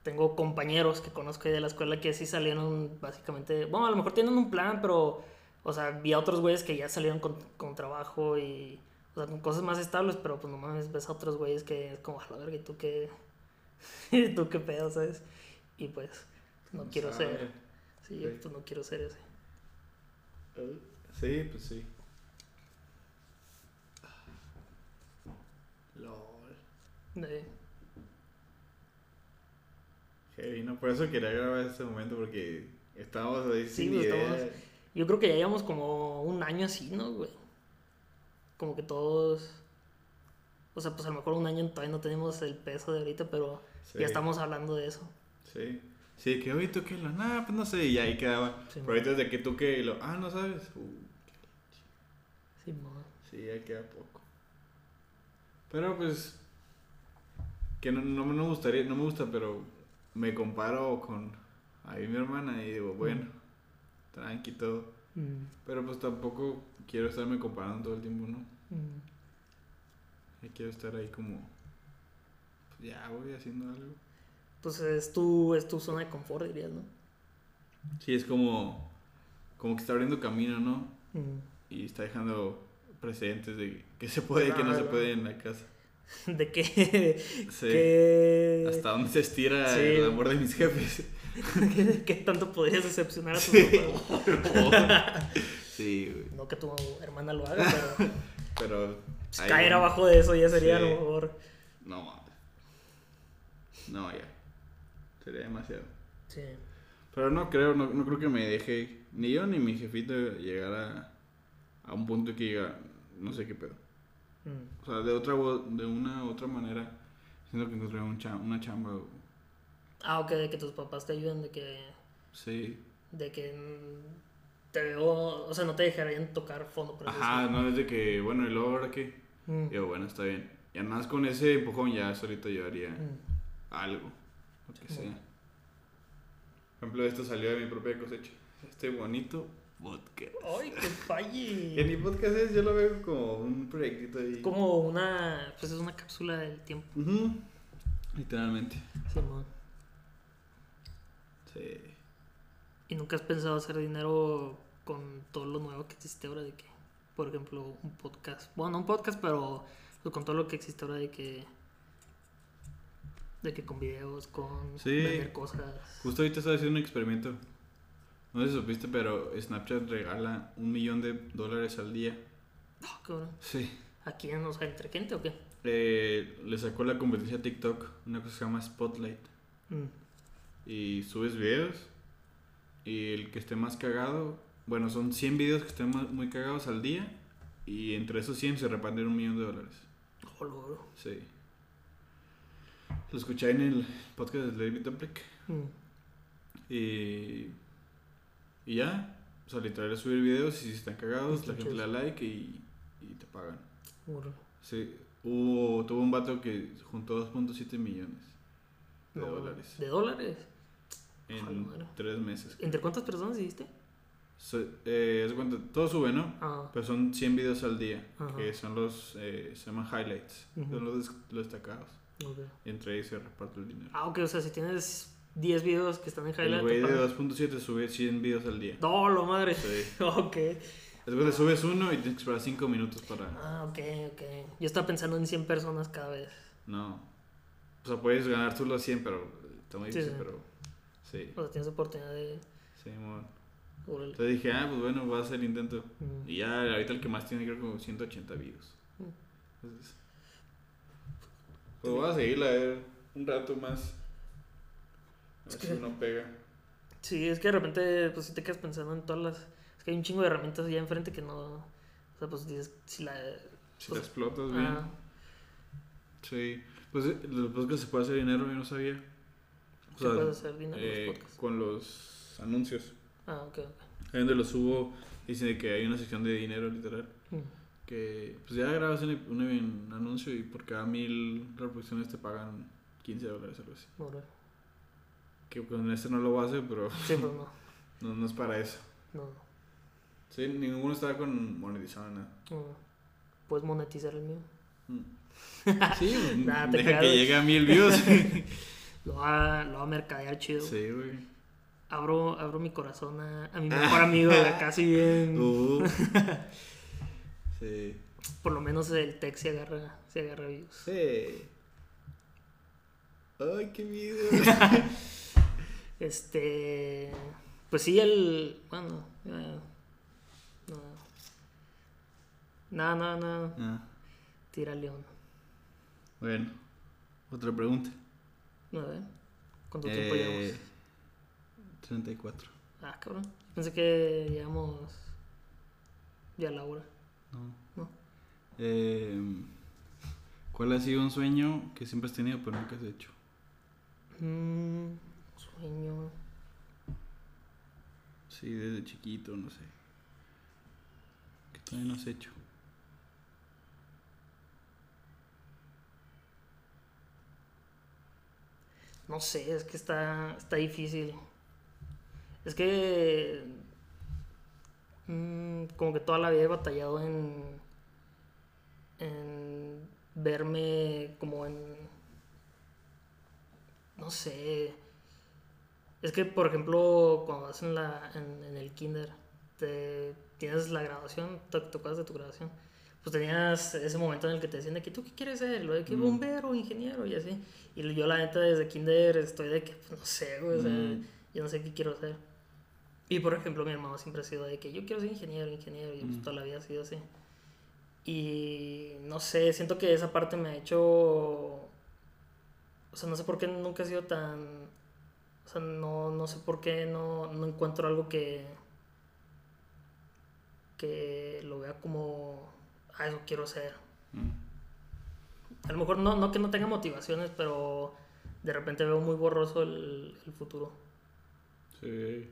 tengo compañeros que conozco de la escuela que sí salieron básicamente, bueno, a lo mejor tienen un plan, pero, o sea, vi a otros güeyes que ya salieron con, con trabajo y, o sea, con cosas más estables, pero pues no mames, ves a otros güeyes que es como, a la verga, ¿y tú qué? ¿Y tú qué pedo, sabes? Y pues, no quiero sabe. ser, sí, Sí. pues no quiero ser ese. Sí, pues sí. LOL. Eh, Heavy, ¿no? Por eso quería grabar este momento porque estábamos ahí Sí, sin pues, idea. Yo creo que ya llevamos como un año así, ¿no, güey? Como que todos... O sea, pues a lo mejor un año todavía no tenemos el peso de ahorita, pero Sí, ya estamos hablando de eso. Sí. Sí, que hoy tú que lo, nada, pues no sé, y ahí quedaba. Sí, Pero ahorita desde que tú que lo, ah, no sabes. Uh, Sí, mo. sí, ya queda poco. Pero pues, que no, no, no me gustaría, no me gusta, pero me comparo con ahí mi hermana y digo, bueno, tranqui todo. Mm, Pero pues tampoco quiero estarme comparando todo el tiempo, ¿no? mm. Y quiero estar ahí como, pues ya voy haciendo algo. Pues es tu, es tu zona de confort, dirías, ¿no? Sí, es como, como que está abriendo camino, ¿no? Y está dejando precedentes de que se puede y que no se puede en la casa. De que... Sí. que... Hasta dónde se estira Sí. el amor de mis jefes. ¿Qué tanto podrías decepcionar a tus Sí. papás? sí, güey. No que tu hermana lo haga, pero Pero. pues, caer abajo de eso ya sería a lo mejor... No mames. No, ya. Sería demasiado. Sí. Pero no creo, no, no creo que me deje, ni yo ni mi jefito, llegar a, a un punto que diga, no sé qué pedo. Mm. O sea, de otra de una u otra manera, siento que encontré un cham- una chamba. Ah, ok, de que tus papás te ayuden, de que... Sí, De que... te veo, o sea, no te dejarían tocar fondo. Por Ajá, no es de que, bueno, y luego ahora qué. Mm, Yo, bueno, está bien. Y además con ese empujón ya solito yo haría mm. algo. Lo que Sí. sea. Por ejemplo, esto salió de mi propia cosecha. Este bonito podcast. Ay, que Que falle. ni podcast es, yo lo veo como un proyectito ahí. Como una, pues es una cápsula del tiempo. Ujú. Literalmente. Simón. Sí. ¿Y nunca has pensado hacer dinero con todo lo nuevo que existe ahora de que, por ejemplo, un podcast? Bueno, no un podcast, pero pues, con todo lo que existe ahora de que... De que con videos, con Sí. vender cosas. Justo ahorita estaba haciendo un experimento. No sé si supiste, pero Snapchat regala un millón de dólares al día. Ah, cabrón. Sí. ¿A quién? O sea, entre gente o qué? Eh, le sacó la competencia a TikTok una cosa que se llama Spotlight. Mm. Y subes videos. Y el que esté más cagado. Bueno, son 100 videos que estén muy cagados al día. Y entre esos 100 se reparten un millón de dólares. Oh, oro. Sí. Lo escuché en el podcast de David Dobrik. Mm. Y. Y ya. O sea, literal es subir videos y si están cagados, Está la gente le da like y, y te pagan. Sí. Hubo, tuvo un vato que juntó 2.7 millones de No, dólares ¿De dólares? Ojalá, en madre. tres meses. ¿Entre cuántas personas hiciste? So- eh, todo sube, ¿no? Ah, Pero son 100 videos al día, Ajá. que son los, eh, se llaman highlights, son los, los destacados. Y entre ellos se reparte el dinero. Ah, ok, o sea, si tienes 10 videos que están en el highlight. güey te de pagan. 2.7 sube 100 videos al día. No, lo madre. Sí. ok. Después subes uno y tienes que esperar 5 minutos para... Ah, ok, ok. Yo estaba pensando en 100 personas cada vez. No. O sea, puedes ganar tú los 100, pero está muy Sí, difícil, sí. pero... Sí, O sea, tienes oportunidad de. sí. Órale. Entonces dije, ah, pues bueno, voy a hacer el intento. Mm. Y ya ahorita el que más tiene creo como 180 views. Mm. Entonces, pues voy a seguirla a ver un rato más. Es que- uno pega. Sí, es que de repente, pues si te quedas pensando en todas las. Es que hay un chingo de herramientas allá enfrente que no. O sea, pues dices, si la. Si Pues- la explotas bien. Ah, Sí. Pues los podcasts se puede hacer dinero, yo no sabía. O se sea, puede hacer dinero eh, los podcasts. con los anuncios. Ah, ok, ok. Ahí donde los subo, dicen de que hay una sección de dinero literal. Mm. Que pues ya grabas un, un, un anuncio y por cada mil reproducciones te pagan 15 dólares algo así. Órale. Que con este no lo voy a hacer, pero Sí, pues no. no, no es para eso. No, Sí, ninguno está con monetizado nada. no. Puedes monetizar el mío. Mm. Sí, pues, Nah, deja que llegue a mil views. Lo va, lo va a mercadear chido. sí, güey. Abro, abro mi corazón a, a mi mejor amigo de acá, si bien. Uh. sí. Por lo menos el tech se agarra, se agarra views. Sí. Ay, qué miedo. Este. Pues sí, el. Bueno. eh, no. Nada, nada, nada. Ah, Tira león. bueno, otra pregunta. A ver. ¿Cuánto tiempo Eh, llevamos? 34. Ah, cabrón. Pensé que llevamos. Ya la hora. No. No. Eh, ¿Cuál ha sido un sueño que siempre has tenido pero nunca has hecho? Mm, sueño. Sí, desde chiquito, no sé. Que todavía no has hecho. No sé, es que está, está difícil. Es que. mm, como que toda la vida he batallado en. en verme como en. No sé. Es que, por ejemplo, cuando vas en, la, en, en el kinder, te, tienes la graduación, te, acuerdas de tu graduación, pues tenías ese momento en el que te decían de que tú qué quieres ser, lo de que Mm. bombero, ingeniero y así. Y yo la neta desde kinder estoy de que, pues no sé, güey, o sea, yo no sé qué quiero hacer. Y por ejemplo, mi hermano siempre ha sido de que yo quiero ser ingeniero, ingeniero, y pues Mm. toda la vida ha sido así. Y no sé, siento que esa parte me ha hecho. O sea, no sé por qué nunca he sido tan. O sea, no, no sé por qué no, no encuentro algo que. que lo vea como. Ah, eso quiero ser. Mm. A lo mejor no, no que no tenga motivaciones, pero de repente veo muy borroso el, el futuro. Sí.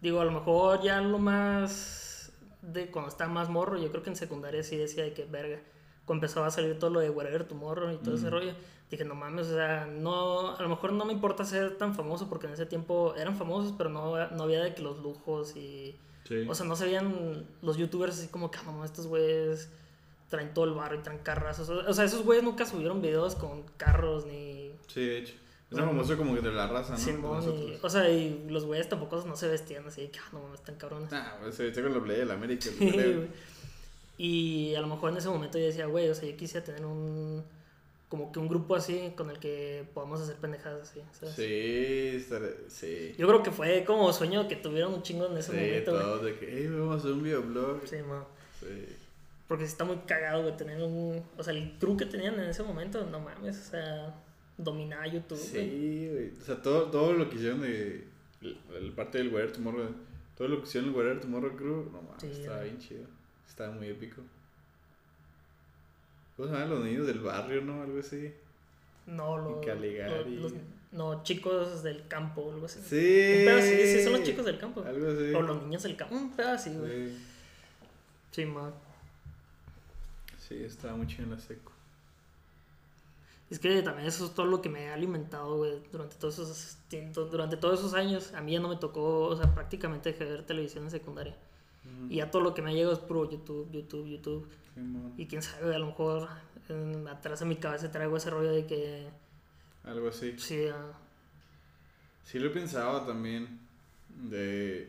Digo, a lo mejor ya lo más de cuando estaba más morro, yo creo que en secundaria sí decía de que verga. Cuando empezaba a salir todo lo de Wherever Tomorrow y todo ese Ujú. rollo, dije, no mames, o sea, no, a lo mejor no me importa ser tan famoso porque en ese tiempo eran famosos, pero no, no había de que los lujos y. Sí. O sea, no se veían los youtubers así como que, ah, no, estos güeyes traen todo el barro y traen carrazos. O sea, esos güeyes nunca subieron videos con carros ni. sí, de hecho. Es Bueno. famoso como que de la raza, ¿no? De Simón, y- o sea, y los güeyes tampoco no se vestían así de que, ah, no mames, están cabrones. Ah, pues se viste con la playa del América. Sí, y a lo mejor en ese momento yo decía, güey, o sea, yo quisiera tener un. Como que un grupo así con el que podamos hacer pendejadas así. ¿sabes? Sí, sí. Yo creo que fue como sueño que tuvieron un chingo en ese Sí, momento, güey. todos de que, hey, vamos a hacer un videoblog. Sí, man. Sí. Porque está muy cagado, güey, tener un... O sea, el crew que tenían en ese momento, no mames, o sea, dominaba YouTube, güey. Sí, güey. O sea, todo, todo lo que hicieron de. El, el parte del Where Tomorrow. Todo lo que hicieron el Where Tomorrow Crew. No mames, Sí, estaba güey. bien chido. Estaba muy épico. ¿Cómo se llaman los niños del barrio, no? Algo así. No, los, Caligari. los- los- No, chicos del campo algo así. Sí. Un pedo así, sí, son los chicos del campo. Algo así. O los niños del campo, un pedo así, güey. Sí. Sí, man. Sí, estaba muy chido en la seco. Es que también eso es todo lo que me ha alimentado, güey, durante todos esos durante todos esos años. A mí ya no me tocó, o sea, prácticamente dejé de ver televisión en secundaria. Y ya todo lo que me ha llegado es puro YouTube, YouTube, YouTube. Sí. Y quién sabe, a lo mejor en- atrás de mi cabeza traigo ese rollo de que, Algo así. sí, ah, Sí lo he pensado también. De.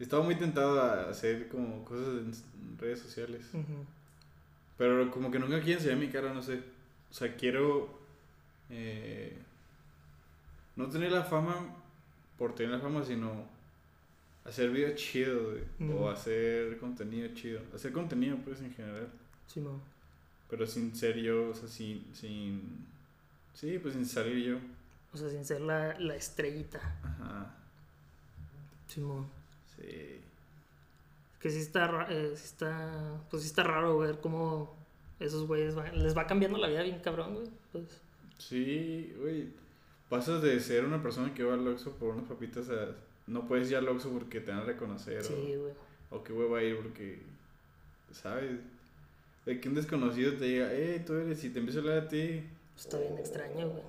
Estaba muy tentado a hacer como cosas en redes sociales. Pero como que nunca quieren enseñar mi cara, no sé. O sea, quiero. eh, no tener la fama por tener la fama, sino hacer videos chidos, güey. O hacer contenido chido. Hacer contenido, pues, en general. sí, man. Pero sin ser yo, o sea, sin. sin sí, pues sin salir yo. O sea, sin ser la, la estrellita. Ajá. Sí, man. Sí. Que sí está, eh, sí está, pues sí está raro ver cómo esos güeyes van- les va cambiando la vida bien cabrón, güey. Pues, Sí, güey. Pasas de ser una persona que va al Oxxo por unas papitas a... No puedes ir al Oxxo porque te van a reconocer sí, güey. o, o que güey va a ir porque... ¿Sabes? De que un desconocido te diga, hey, tú eres... Y te empieza a hablar a ti... Está bien Oh, extraño, güey.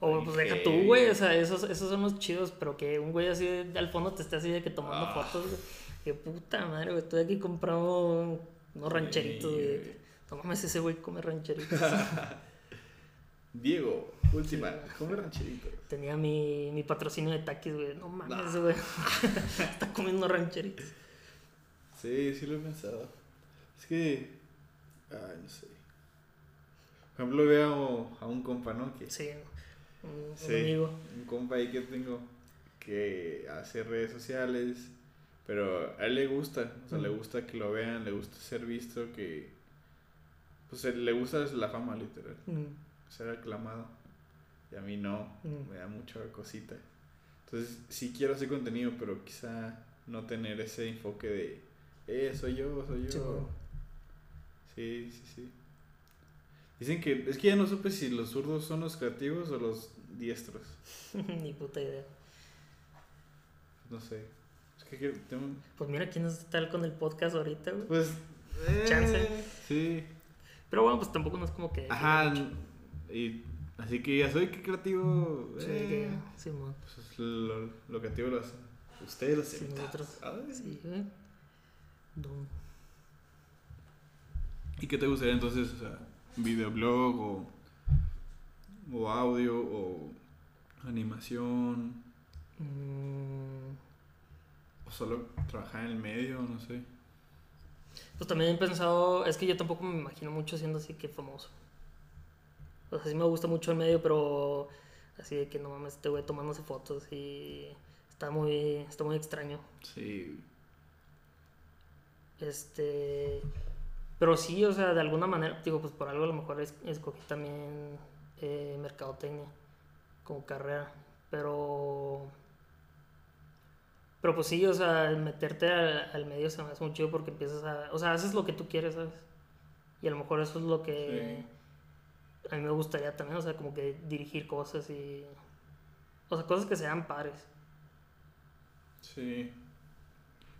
O ay, pues deja tú, güey. O sea, esos, esos son los chidos, pero que un güey así de- al fondo te esté así de que tomando Ah. fotos, güey. Que puta madre, güey. Estoy aquí comprando unos rancheritos, güey. No mames, ese güey come rancheritos. Diego, última, come rancherito. Tenía mi, mi patrocinio de taquis, güey. No mames, Ah. güey. Está comiendo rancheritos. Sí, sí lo he pensado. Es que... Ay, no sé. Por ejemplo, veo a un compa, ¿no? Que Sí, un, amigo. un compa ahí que tengo que hace redes sociales, pero a él le gusta, o sea, le gusta que lo vean, le gusta ser visto, que pues le gusta la fama literal, Mm, ser aclamado. Y a mí no, Ujú. me da mucha cosita. Entonces, sí quiero hacer contenido, pero quizá no tener ese enfoque de, eh, soy yo, soy yo. Sí. Sí, sí, sí. Dicen que, es que ya no supe si los zurdos son los creativos o los diestros. Ni puta idea. No sé. Es que tengo... Pues mira quién está con el podcast ahorita, güey. Pues... Chance. Sí. Pero bueno, pues tampoco no es como que. Ajá. Y así que ya soy que creativo. Sí, eh, sí, pues lo, lo creativo lo hacen. Ustedes lo hacen. Sí. No. ¿Y qué te gustaría entonces? O sea, videoblog o, o audio o animación Mm, o solo trabajar en el medio, no sé. Pues también he pensado, es que yo tampoco me imagino mucho siendo así que famoso. O sea, sí me gusta mucho el medio, pero así de que no mames, este güey tomándose fotos y está muy, está muy extraño. Sí. Este, pero sí, o sea, de alguna manera, digo, pues por algo a lo mejor es- escogí también eh, mercadotecnia como carrera, pero, pero pues sí, o sea, meterte al, al medio se me hace muy chido porque empiezas a, o sea, haces lo que tú quieres, ¿sabes? Y a lo mejor eso es lo que a mí me gustaría también, o sea, como que dirigir cosas y, o sea, cosas que sean pares. Sí.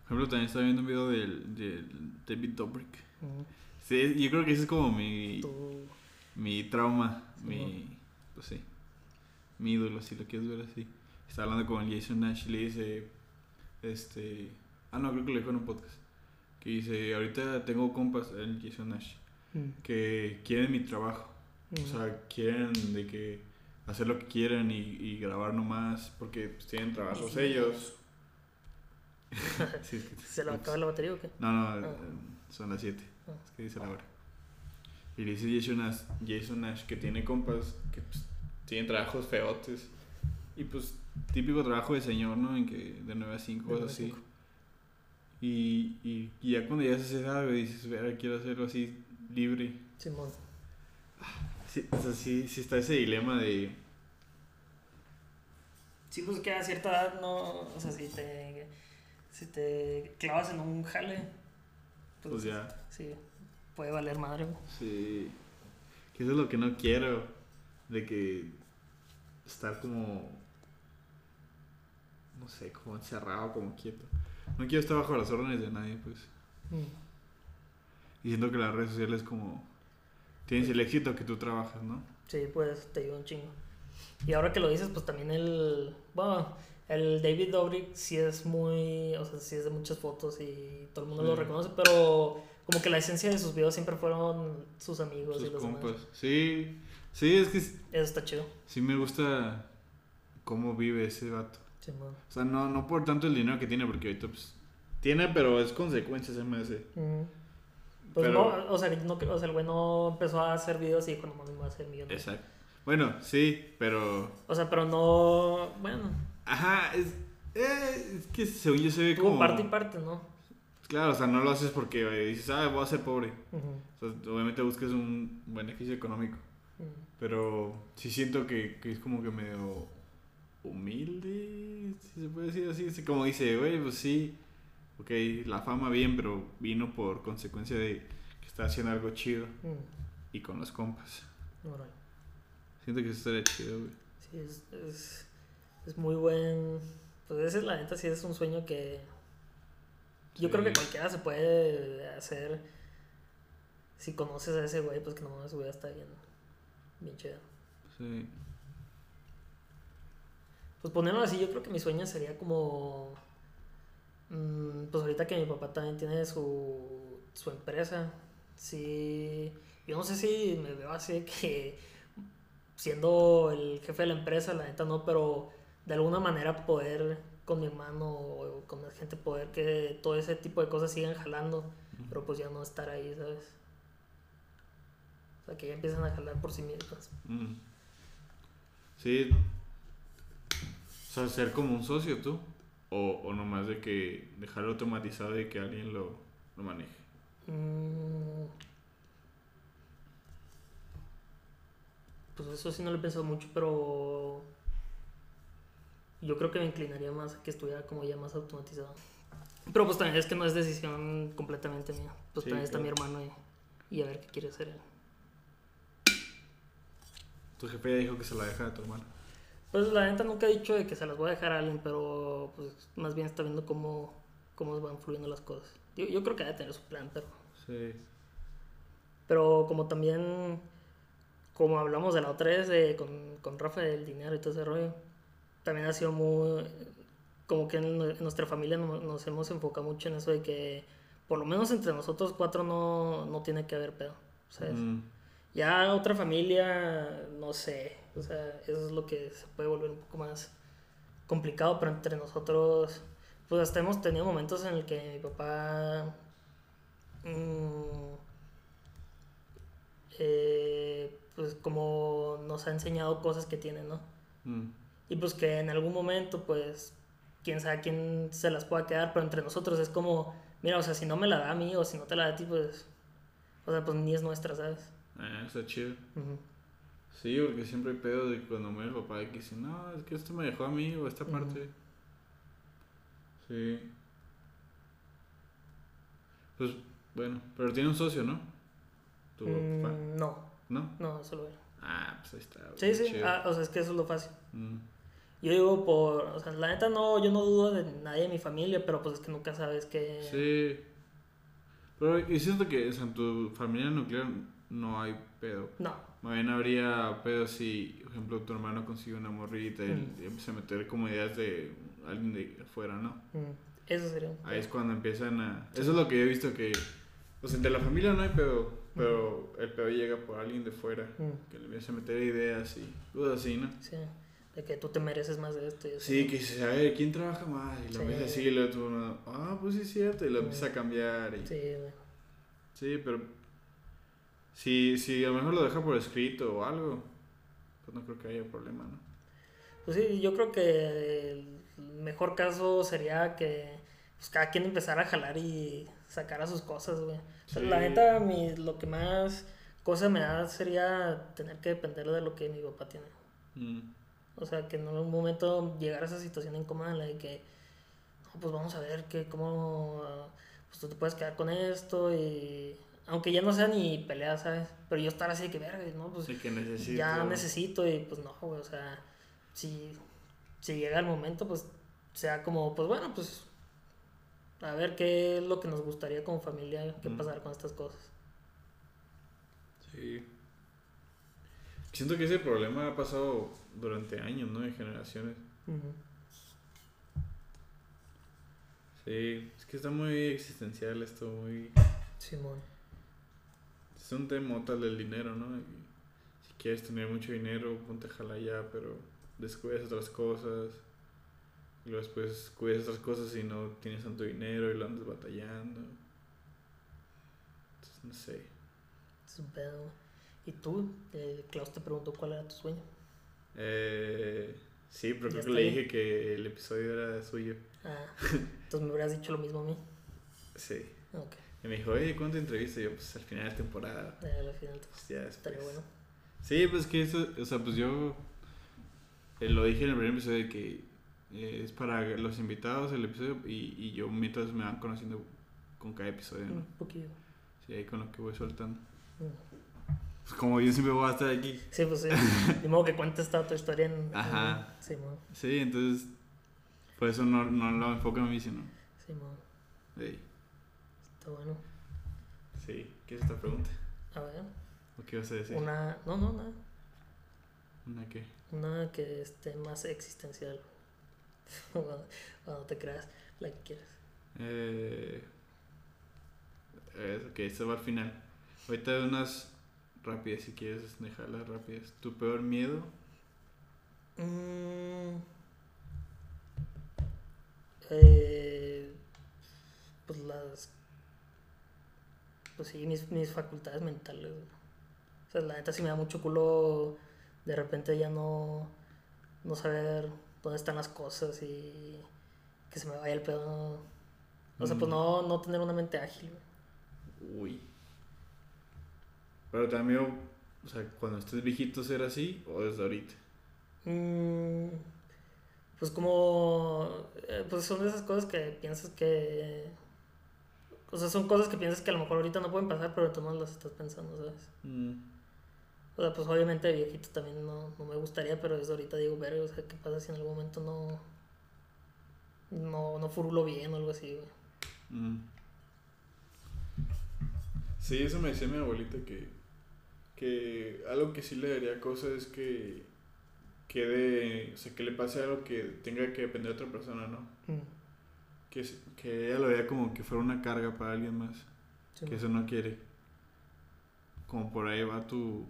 Por ejemplo, también estaba viendo un video del, del David Dobrik. Sí, yo creo que ese es como mi, mi trauma, Sí, mi, pues sí, mi ídolo, si lo quieres ver así. Está hablando con Jason Nash y le dice, este, ah no, creo que lo dijo en un podcast, que dice, ahorita tengo compas, el Jason Nash, Mm, que quieren mi trabajo, mm. o sea, quieren de que hacer lo que quieran y, y grabar nomás, porque pues, tienen trabajos Sí. ellos. Sí, es que- ¿Se le va a acabar la batería o qué? No, no, Ah. eh, son las 7. Ah. Es que dice la hora. Y le dice Jason Nash, Jason Nash que tiene compas que pues, tienen trabajos feotes. Y pues, típico trabajo de señor, ¿no? En que de 9 a 5, De nueve cosas a así. Y, y, y ya cuando ya se edad, güey, dices, quiero hacerlo así libre. Simón. Sí, o sea, sí, sí está ese dilema de. Sí, pues que a cierta edad no. O sea, si te. Si te clavas en un jale. Pues ya. Sí, puede valer madre, güey. Sí. Que eso es lo que no quiero. De que estar como. No sé, como encerrado, como quieto. No quiero estar bajo las órdenes de nadie, pues. Mm. Y siento que las redes sociales como. Tienes el éxito que tú trabajas, ¿no? Sí, pues te ayuda un chingo. Y ahora que lo dices, pues también el. Bueno, el David Dobrik sí es muy. O sea, sí es de muchas fotos y todo el mundo lo Sí. reconoce, pero como que la esencia de sus videos siempre fueron sus amigos Sus y los compas. demás. Sí. Sí, es que Eso está chido. sí me gusta cómo vive ese vato. Simón. O sea, no, no por tanto el dinero que tiene, porque ahorita pues. Tiene, pero es consecuencia, se me hace. Ujú. Pues Pero- no, o sea, no, o sea, el güey no empezó a hacer videos y dijo, no mames, me voy a hacer millonario. Exacto. Bueno, sí, pero. O sea, pero no. Bueno, Ajá, es, eh, es que según yo se ve tuvo como... parte y parte, ¿no? Claro, o sea, no lo haces porque dices, ah, voy a ser pobre. O sea, obviamente buscas un beneficio económico. Pero sí siento que, que es como que medio humilde, si se puede decir así. Así como dice, güey, pues sí, ok, la fama bien, pero vino por consecuencia de que está haciendo algo chido Mm, y con los compas. Siento que eso estaría chido, güey. Sí, es, es, es muy buen. Pues ese, la neta, sí es un sueño que. Yo Sí. creo que cualquiera se puede hacer. Si conoces a ese güey, pues que no güey, está bien. Bien chido. Sí. Pues ponerlo así, yo creo que mi sueño sería como. Mm, pues ahorita que mi papá también tiene su, su empresa. Sí. Yo no sé si me veo así que. Siendo el jefe de la empresa, la neta no, pero de alguna manera poder con mi hermano o con la gente poder que todo ese tipo de cosas sigan jalando, pero pues ya no estar ahí, ¿sabes? O sea, que ya empiezan a jalar por sí mismas. Mm. Sí. O sea, ser como un socio tú. O, o nomás de que dejarlo automatizado y que alguien lo, lo maneje. Mm. Pues eso sí no lo he pensado mucho, pero yo creo que me inclinaría más a que estuviera como ya más automatizado. Pero pues también es que no es decisión completamente mía. Pues Sí, también está mi hermano y, y a ver qué quiere hacer él. Tu jefe ya dijo que se la deja de tu hermano. Pues la neta nunca he dicho de que se las voy a dejar a alguien, pero pues más bien está viendo cómo, cómo van fluyendo las cosas. Yo, yo creo que debe tener su plan, pero... Sí. Pero como también, como hablamos de la otra vez con, con Rafa del dinero y todo ese rollo, también ha sido muy, como que en, nue- en nuestra familia no- nos hemos enfocado mucho en eso de que por lo menos entre nosotros cuatro no, no tiene que haber pedo. ¿sabes? Mm, Ya otra familia, no sé, o sea, eso es lo que se puede volver un poco más complicado, pero entre nosotros, pues hasta hemos tenido momentos en el que mi papá, mm, eh, pues como nos ha enseñado cosas que tiene, ¿no? mm. Y pues que en algún momento, pues, quién sabe quién se las pueda quedar, pero entre nosotros es como, mira, o sea, si no me la da a mí o si no te la da a ti, pues, o sea, pues ni es nuestra, ¿sabes? Ah, está chido. Sí, porque siempre hay pedo de cuando muere el papá que dice, no, es que esto me dejó a mí o esta parte. Sí. Pues, bueno, pero tiene un socio, ¿no? Tu papá. Mm, no, ¿No? no, solo él. Ah, pues ahí está. Sí, sí, ah, o sea, es que eso es lo fácil. Mm, Yo digo por, o sea, la neta no, yo no dudo de nadie de mi familia, pero pues es que nunca sabes que... Sí. Pero y siento que o sea, en tu familia nuclear no hay pedo. No. Más bien habría pedo si, por ejemplo, tu hermano consigue una morrita y, Mm. empieza a meter como ideas de alguien de afuera, ¿no? Mm, Eso sería un Ahí es cuando empiezan a... Eso es lo que yo he visto que... Pues entre la familia no hay pedo, pero el pedo llega por alguien de fuera. Mm, Que le empieza a meter ideas y cosas así, ¿no? sí, de que tú te mereces más de esto y. Sí, que dices, a ver, ¿quién trabaja más? Y lo empieza así y luego tú, ah, pues sí es cierto, y lo Mm. empieza a cambiar. Y... Sí. Sí, pero si, si a lo mejor lo deja por escrito o algo, pues no creo que haya problema, ¿no? Pues sí, yo creo que el mejor caso sería que pues, cada quien empezara a jalar y sacara sus cosas, güey. Sí. La neta, mi, lo que más cosa me da sería tener que depender de lo que mi papá tiene. Mm. O sea, que en algún momento llegar a esa situación incómoda en la de que, no, pues vamos a ver que cómo, pues tú te puedes quedar con esto y, aunque ya no sea ni pelea, ¿sabes? Pero yo estar así de que, verga, ¿no? Pues Sí, que necesito. ya necesito y pues no, güey, o sea, si, si llega el momento, pues sea como, pues bueno, pues a ver qué es lo que nos gustaría como familia Mm. pasar con estas cosas. Sí. Siento que ese problema ha pasado durante años, ¿no? De generaciones. Sí, es que está muy existencial esto, muy... Simón. Es un tema tal del dinero, ¿no? Y si quieres tener mucho dinero, ponte a jalar ya, pero descuidas otras cosas. Y luego después cuidas otras cosas y no tienes tanto dinero y lo andas batallando. Entonces, no sé. Es un pedo. ¿Y tú? Eh, Klaus te preguntó cuál era tu sueño. Eh, sí, pero creo que le dije que el episodio era suyo. Ah, entonces me hubieras dicho lo mismo a mí. Sí. Ok, Y me dijo, oye, ¿cuánto entrevista? Y yo, pues al final de temporada. ya al final Pues ya después. estaría bueno. Sí, pues que eso, o sea, pues yo eh, lo dije en el primer episodio de que eh, es para los invitados el episodio y, y yo mientras me van conociendo con cada episodio, ¿no? Un poquillo. Sí, ahí con lo que voy soltando. Mm. Pues como yo siempre voy a estar aquí. Sí, pues sí. De modo que cuentes toda tu historia en. Ajá. en- Simón, Sí, entonces, por eso no, no lo enfoco en mí, sino... Simón. Ey, Está bueno. sí, ¿qué es esta pregunta? A ver. ¿O qué vas a decir? Una. No, no, nada. ¿Una qué? Una que esté más existencial. cuando, cuando te creas la que quieras. Eh, eh, ok, esto va al final. Ahorita unas rápidas, si quieres dejarlas rápidas. ¿Tu peor miedo? Mm, eh, pues las. Pues sí, mis, mis facultades mentales. güey. O sea, la neta sí me da mucho culo de repente ya no. No saber dónde están las cosas y que se me vaya el pedo. O sea, pues Mm. no, no tener una mente ágil. güey. Uy. Pero también, o sea, cuando estés viejito ser así o desde ahorita. Mm, pues como, eh, pues son de esas cosas que piensas que, o sea, son cosas que piensas que a lo mejor ahorita no pueden pasar, pero tú no las estás pensando, ¿sabes? Mm, O sea, pues obviamente viejito también no, no me gustaría, pero desde ahorita digo, verga, o sea, ¿qué pasa si en algún momento no, no, no furulo bien o algo así, güey? mm. Sí, eso me decía mi abuelita que, que algo que sí le daría cosa es que quede, o sea, que le pase algo que tenga que depender de otra persona, ¿no? Mm, Que, que ella lo vea como que fuera una carga para alguien más. sí, que eso no quiere. Como por ahí va tu,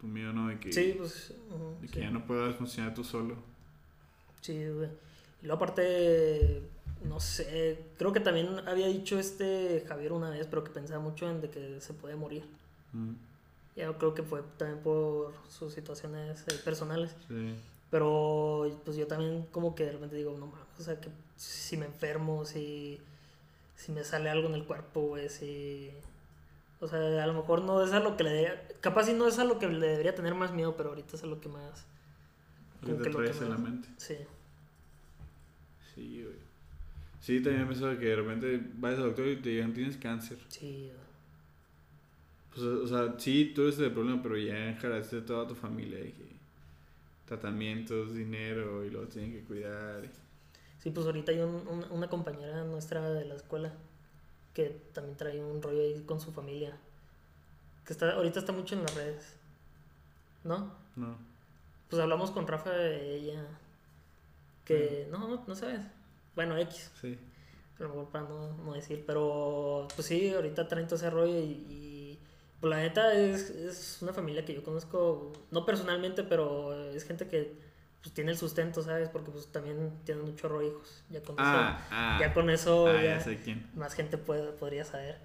tu miedo, ¿no? De que, Sí, pues, ujú, de que sí. ya no puedas funcionar tú solo. Sí, güey. Y luego aparte, no sé, creo que también había dicho este Javier una vez, pero que pensaba mucho en de que se puede morir. Mm, Ya creo que fue también por sus situaciones eh, personales. sí. Pero pues yo también como que de repente digo, no mames, o sea, que si me enfermo, si, si me sale algo en el cuerpo, güey, si... O sea, a lo mejor no es a lo que le debería... Capaz si no es a lo que le debería tener más miedo, pero ahorita es a lo que más... Como que lo la mente. Sí. Sí, güey. Sí, también me pensado que de repente vayas al doctor y te digan tienes cáncer. Sí, Pues, o sea, sí, tú eres el problema, pero ya enjaraste toda tu familia y que tratamientos, dinero y luego tienen que cuidar. Sí, pues ahorita hay un- un- una compañera nuestra de la escuela que también trae un rollo ahí con su familia. Que está, ahorita está mucho en las redes. ¿No? No. Pues hablamos con Rafa de ella. Que. No, no, no sabes. Bueno, X. Sí. A lo mejor para no, no decir. Pero pues sí, ahorita traen todo ese rollo y. y, pues la neta es, es una familia que yo conozco. No personalmente, pero es gente que pues tiene el sustento, ¿sabes? Porque pues también tienen un chorro de hijos. Ya con Ah, eso. ah. Ya con eso. ah, ya- ya sé quién. más gente puede, podría saber.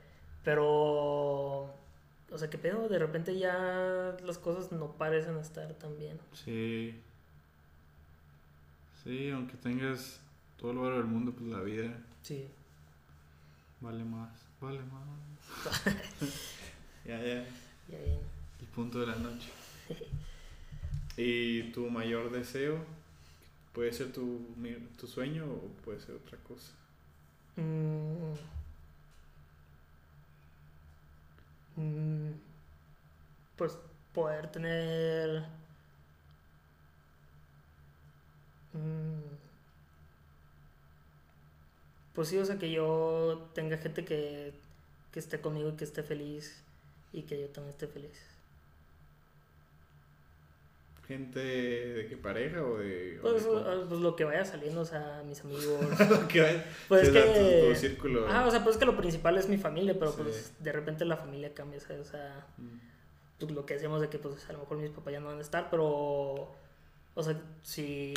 Pero, o sea, que pedo, de repente ya las cosas no parecen estar tan bien. Sí. Sí, aunque tengas todo el valor del mundo, pues la vida Sí. vale más. Vale más. ya, ya. Ya bien. El punto de la noche. ¿Y tu mayor deseo? ¿Puede ser tu, tu sueño o puede ser otra cosa? Mm. Mm. Pues poder tener... Mm. Pues sí, o sea, que yo tenga gente que, que esté conmigo y que esté feliz y que yo también esté feliz. ¿Gente de qué pareja o de.? o Pues, de pues lo que vaya saliendo, o sea, mis amigos. Que vaya- Pues es que... tu, tu círculo. Ah, o sea, pues es que lo principal es mi familia, pero Sí. pues de repente la familia cambia, ¿sabes? O sea, Mm, pues lo que decíamos de que pues a lo mejor mis papás ya no van a estar, pero, o sea, si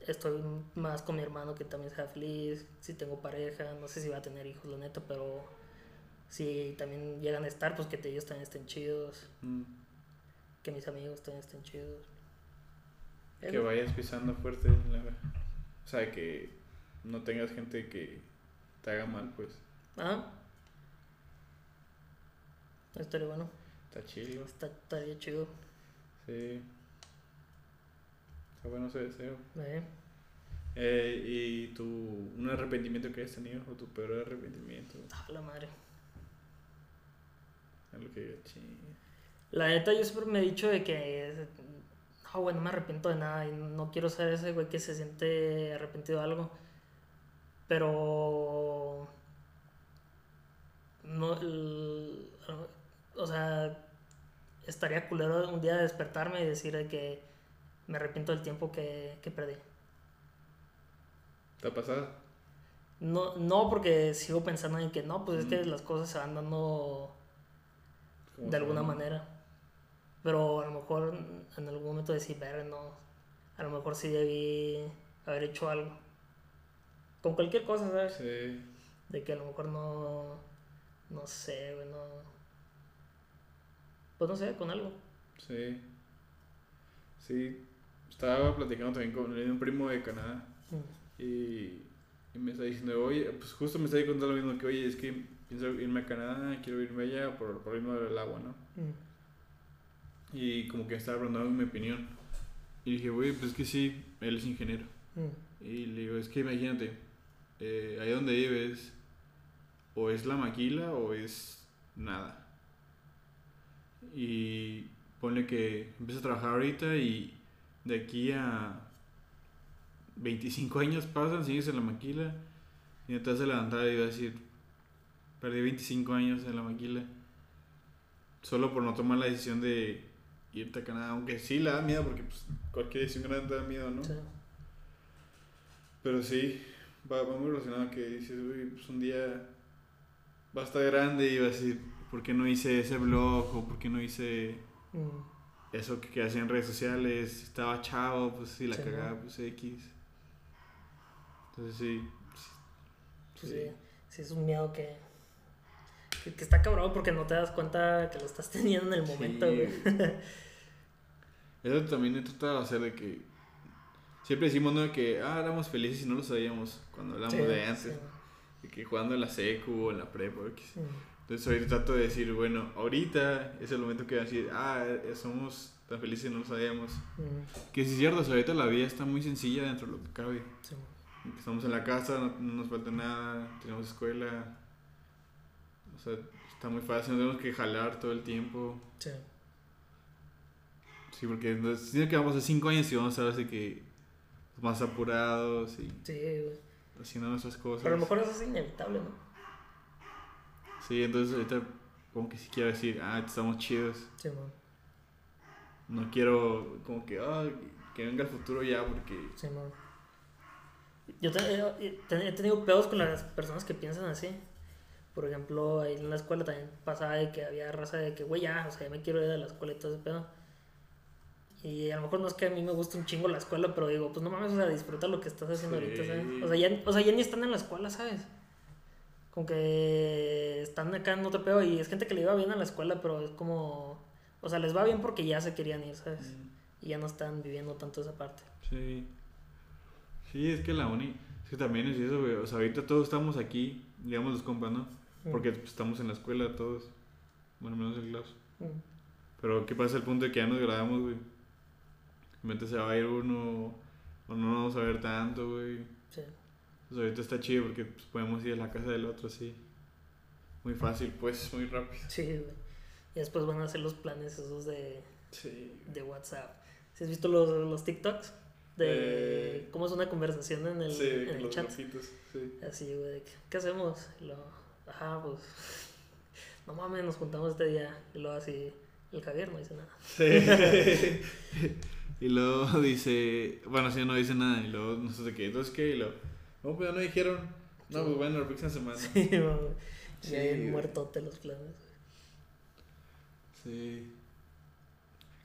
estoy más con mi hermano que también sea feliz, si tengo pareja, no sé si va a tener hijos, la neta, pero si también llegan a estar, pues que ellos también estén chidos, mm. que mis amigos también estén chidos. Que Eso. vayas pisando fuerte. en la- O sea, que no tengas gente que te haga mal, pues. Ah. Estaría bueno. Está chido. Está, estaría chido. Sí. Está bueno ese deseo. ¿eh? Eh, ¿Y tu, un arrepentimiento que hayas tenido o tu peor arrepentimiento? Ah, la madre. La neta, yo siempre me he dicho de que. No, güey, no me arrepiento de nada y no quiero ser ese güey que se siente arrepentido de algo. Pero. No. el- o sea, estaría culero un día despertarme y decir de que me arrepiento del tiempo que, que perdí. ¿Te ha pasado? No, no, porque sigo pensando en que no, pues es que las cosas se van dando ¿Cómo de alguna llama? manera. Pero a lo mejor en algún momento decir, ver, no. A lo mejor sí debí haber hecho algo. Con cualquier cosa, ¿sabes? Sí. De que a lo mejor no. No sé, güey, no. Pues no sé, con algo. Sí. Sí. Estaba platicando también con un primo de Canadá. Mm, Y, y me está diciendo, oye, pues justo me está contando lo mismo que, oye, es que pienso irme a Canadá, quiero irme allá por, por el mismo del agua, ¿no? mm, Y como que estaba preguntando mi opinión. Y dije, güey, pues es que sí, él es ingeniero. mm, Y le digo, es que imagínate, eh, ahí donde vives, o es la maquila o es nada. Y ponle que empieza a trabajar ahorita y de aquí a 25 años pasan, sigues en la maquila y no te vas a levantar y vas a decir, perdí 25 años en la maquila. Solo por no tomar la decisión de irte a Canadá, aunque sí le da miedo porque pues, cualquier decisión grande te da miedo, ¿no? sí. Pero sí, va, va muy relacionado que dices, uy, pues un día va a estar grande y va a decir, ¿por qué no hice ese blog? ¿O por qué no hice Mm, eso que, hacía en redes sociales? Estaba chavo, pues si la Sí, cagaba, pues X. Entonces sí. pues sí, sí, es un miedo que, que. que está cabrón porque no te das cuenta que lo estás teniendo en el momento, Sí, güey. Eso también he tratado de hacer de que... Siempre decimos, ¿no? Que, ah, éramos felices y no lo sabíamos cuando hablamos Sí, de antes. De que jugando en la secu o en la prepa. Mm, Entonces ahorita trato de decir, bueno, ahorita es el momento que voy a decir, ah, eh, somos tan felices y no lo sabíamos. mm, Que sí es cierto, o sea, ahorita la vida está muy sencilla dentro de lo que cabe. sí. Estamos en la casa, no, no nos falta nada, tenemos escuela. O sea, está muy fácil, no tenemos que jalar todo el tiempo. Sí. Sí, porque no- siento que vamos a cinco años y vamos a estar así que más apurados y Sí, güey. haciendo nuestras cosas. Pero a lo mejor eso es inevitable, ¿no? Sí, entonces ahorita como que sí quiero decir, ah, estamos chidos. Sí, man. No quiero como que, ah, que venga el futuro ya porque... Sí, man. Yo te- he, he tenido pedos con las personas que piensan así. Por ejemplo, ahí en la escuela también pasaba de que había raza de que, güey, ya, o sea, ya me quiero ir de la escuela y todo ese pedo. Y a lo mejor no es que a mí me guste un chingo la escuela, pero digo, pues no mames, o sea, disfruta lo que estás haciendo Sí. ahorita, ¿sabes? O sea, ya, o sea, ya ni están en la escuela, ¿sabes? Como que están acá en otro pedo y es gente que le iba bien a la escuela, pero es como, o sea, les va bien porque ya se querían ir, ¿sabes? Y ya no están viviendo tanto esa parte. Sí. Sí, es que la uni... Es que también es eso, güey. O sea, ahorita todos estamos aquí, digamos los compas, ¿no? Porque pues, estamos en la escuela todos. Bueno, menos el Klaus. Mm. Pero ¿qué pasa el punto de que ya nos graduamos, güey? De repente se va a ir uno o no nos vamos a ver tanto, güey. Sí. Pues ahorita está chido porque pues, podemos ir a la casa del otro así. Muy fácil, pues, muy rápido. Sí, güey. Y después van a hacer los planes esos de, Sí. de WhatsApp. ¿Sí has visto los, los TikToks? De Eh, cómo es una conversación en el, Sí, en el los chat. sí. Así, güey, de que, ¿qué hacemos? Y luego, ajá, pues, no mames, nos juntamos este día. Y luego así, el Javier no dice nada. Sí. y luego dice, bueno, si no dice nada, y luego no sé de qué, entonces qué, y luego, no, pues ya no dijeron, no, Sí. pues bueno, la próxima semana. Sí, güey. Sí, Y ahí güey. muertote los planes. Sí.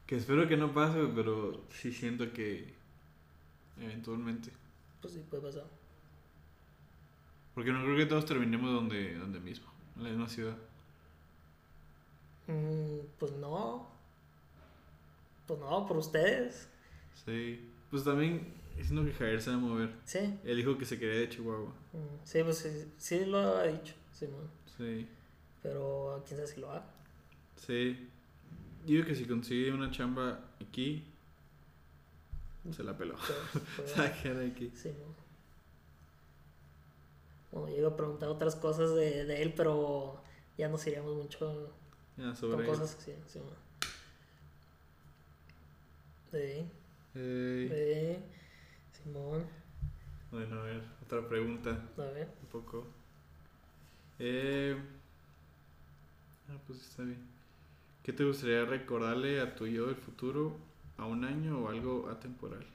Que espero que no pase, güey, pero sí siento que eventualmente. Pues sí, puede pasar. Porque no creo que todos terminemos donde, donde mismo, en la misma ciudad. Mm, pues no. Pues no, por ustedes. Sí. Pues también, siento que Javier se va a mover. Sí. Él dijo que se quería de Chihuahua. Mm, Sí, pues sí, sí lo ha dicho, Simón. Sí. Pero quién sabe si lo haga. Sí. Digo que si consigue una chamba aquí, se la peló. Quedar aquí. sí, ¿no? Bueno, yo iba a preguntar otras cosas de, de él, pero ya nos iríamos mucho con sobre él. cosas sí. Sí, Ey. sí, Simón, Bueno, a ver, otra pregunta. a ver. Un poco. Eh... Ah, pues está bien. ¿Qué te gustaría recordarle a tu yo del futuro a un año o algo atemporal?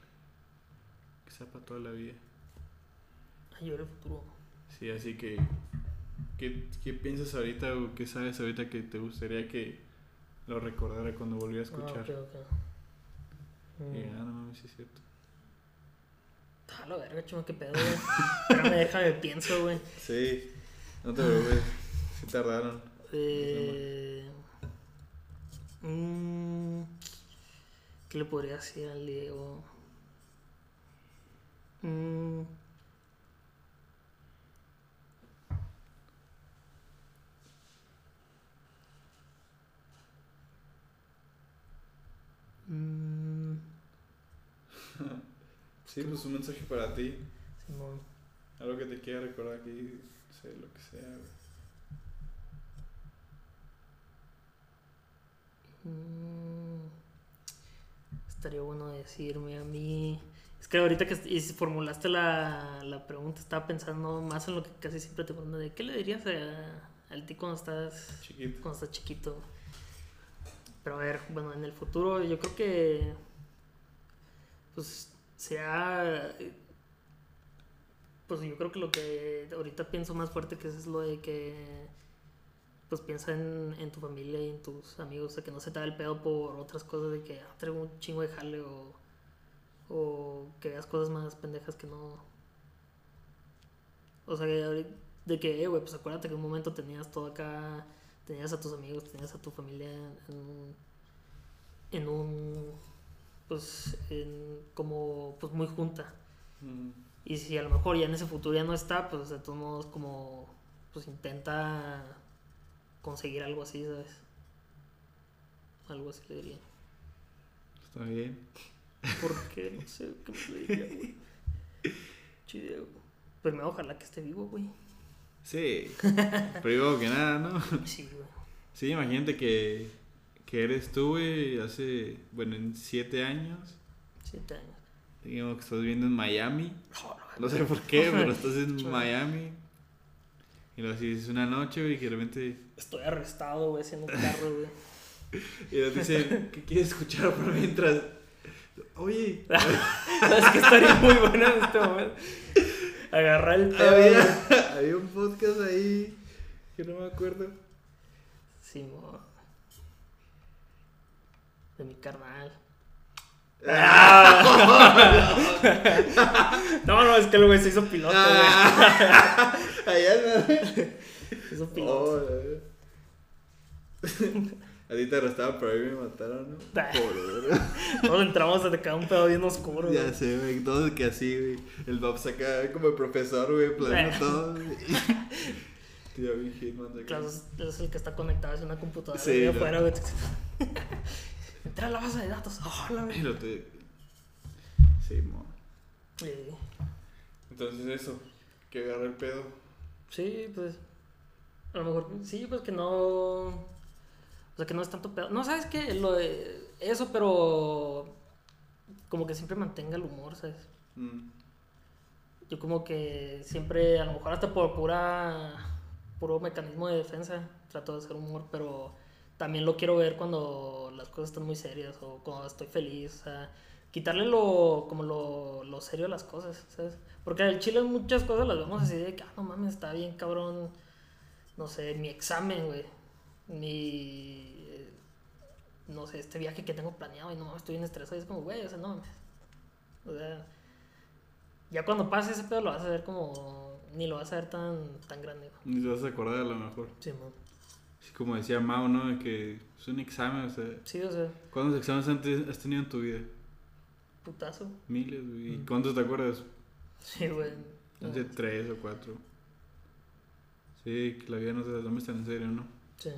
Que sea para toda la vida. Ay, yo el futuro. Sí, así que... ¿Qué, qué piensas ahorita o qué sabes ahorita que te gustaría que lo recordara cuando volviera a escuchar? Ah, ok, ok. Y, Mm. ah, no mames, sí es cierto. Ah, la verga, chuma, qué pedo, güey. Espérame, déjame, pienso, güey. Sí, no te preocupes. Sí tardaron. Eh, mm, ¿Qué le podría decir al Diego? Mm, mm, Sí, pues un mensaje para ti. Simón. Algo que te quiera recordar aquí, no sé, lo que sea. Mm, estaría bueno decirme a mí. Es que ahorita que y si formulaste la, la pregunta, estaba pensando más en lo que casi siempre te pregunto: de ¿qué le dirías a, al ti cuando estás, Chiquito. cuando estás chiquito? Pero a ver, bueno, en el futuro yo creo que. Pues sea. Pues yo creo que lo que ahorita pienso más fuerte que es lo de que pues piensa en, en tu familia y en tus amigos, o sea, que no se te da el pedo por otras cosas de que ah, traigo un chingo de jale o, o que veas cosas más pendejas que no. O sea, que de que, eh, güey, pues acuérdate que en un momento tenías todo acá, tenías a tus amigos, tenías a tu familia en un. en un. pues, en, como, pues muy junta. Mm, Y si a lo mejor ya en ese futuro ya no está, pues de todos modos como pues intenta conseguir algo así, ¿sabes? Algo así le diría. Está bien. ¿Por qué? No sé qué me le diría, güey. Chido. Primero ojalá que esté vivo, güey. Sí. Digo que nada, ¿no? Sí, güey. Sí, imagínate que, que eres tú, güey, hace, bueno, en siete años. Siete años. Digamos que estás viviendo en Miami. No sé por qué, pero estás en Miami. Y luego así es una noche, güey, que de repente... Estoy arrestado, güey, haciendo un carro, güey. Y nos dicen, ¿qué quieres escuchar por mientras? Oye, es que estaría muy bueno en este momento. Agarrar el pedo. había, había un podcast ahí que no me acuerdo. Simón. De mi carnal. No, no, es que el güey se hizo piloto, güey. Ah, allá Se hizo piloto. Oh, a ti te arrestaban, pero a mí me mataron, ¿no? Ah. Por Todos entramos a te quedaba un pedo bien oscuro, güey. Ya sé, güey, todos que así, güey. El Bob saca como el profesor, güey, planeando todo, güey. Tío, Hitman. Claro, es, es el que está conectado a una computadora Sí, no. afuera, güey. Entra a la base de datos. Lo te... Sí, mo. Sí. Entonces eso, que agarra el pedo. Sí, pues. A lo mejor, sí, pues que no. O sea, que no es tanto pedo. No, ¿sabes qué? Lo de eso, pero. Como que siempre mantenga el humor, ¿sabes? Mm. Yo como que siempre, a lo mejor hasta por pura. puro mecanismo de defensa, trato de hacer humor, pero también lo quiero ver cuando las cosas están muy serias o cuando estoy feliz, o sea, quitarle lo, como lo, lo serio a las cosas, ¿sabes? Porque al chile muchas cosas las vemos así de que, ah, no mames, está bien cabrón, no sé, mi examen, güey, mi, eh, no sé, este viaje que tengo planeado y no mames, estoy bien estresado y es como, güey, o sea, no mames, o sea, ya cuando pase ese pedo lo vas a ver como, ni lo vas a ver tan, tan grande, güey. Ni te vas a acordar a lo mejor. Sí, man. Así como decía Mao, ¿no? De que es un examen, o sea. Sí, o sea, ¿Cuántos exámenes antes has tenido en tu vida? putazo. Miles, güey. ¿Y Mm. cuántos te acuerdas? Sí, güey. No, Hace tres o cuatro. Sí, que la vida no se la tomes tan en serio, ¿no? Sí,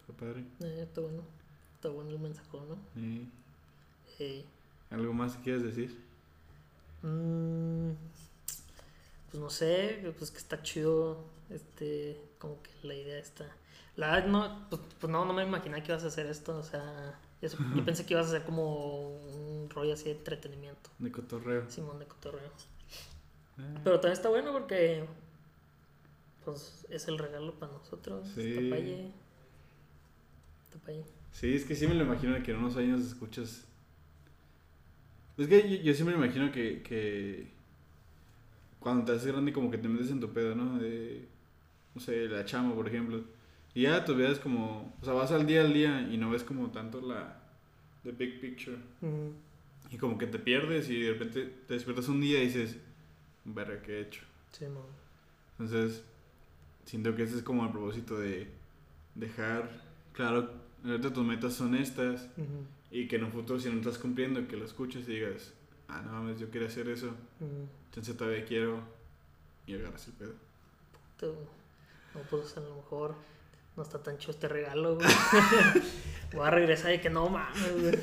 Está padre. eh, está bueno. Está bueno el mensaje, ¿no? Sí. ¿Algo más que quieras decir? Mm, pues no sé, pues que está chido, este, como que la idea está. La verdad, no, pues, pues no, no me imaginaba que ibas a hacer esto, o sea, yo pensé que ibas a hacer como un rollo así de entretenimiento, De cotorreo. Simón de cotorreo. Ah, Pero también está bueno porque, pues, es el regalo para nosotros, Sí. Tapaye. Tapaye. Sí, es que sí me lo imagino que en unos años escuchas. Es que yo, yo siempre me imagino que, que cuando te haces grande como que te metes en tu pedo, ¿no? De, no sé, la chama, por ejemplo. Y ya tu vida es como, o sea, vas al día al día y no ves como tanto la, the big picture. Y como que te pierdes y de repente te despiertas un día y dices, verga, ¿qué he hecho? Simón. Entonces, siento que ese es como el propósito de dejar claro, ahorita tus metas son estas Ujú, y que en un futuro si no estás cumpliendo, que lo escuches y digas, ah, no mames, yo quiero hacer eso, entonces todavía quiero y agarras el pedo. No, pues a lo mejor no está tan chido este regalo, güey. Voy a regresar y que no mames, güey.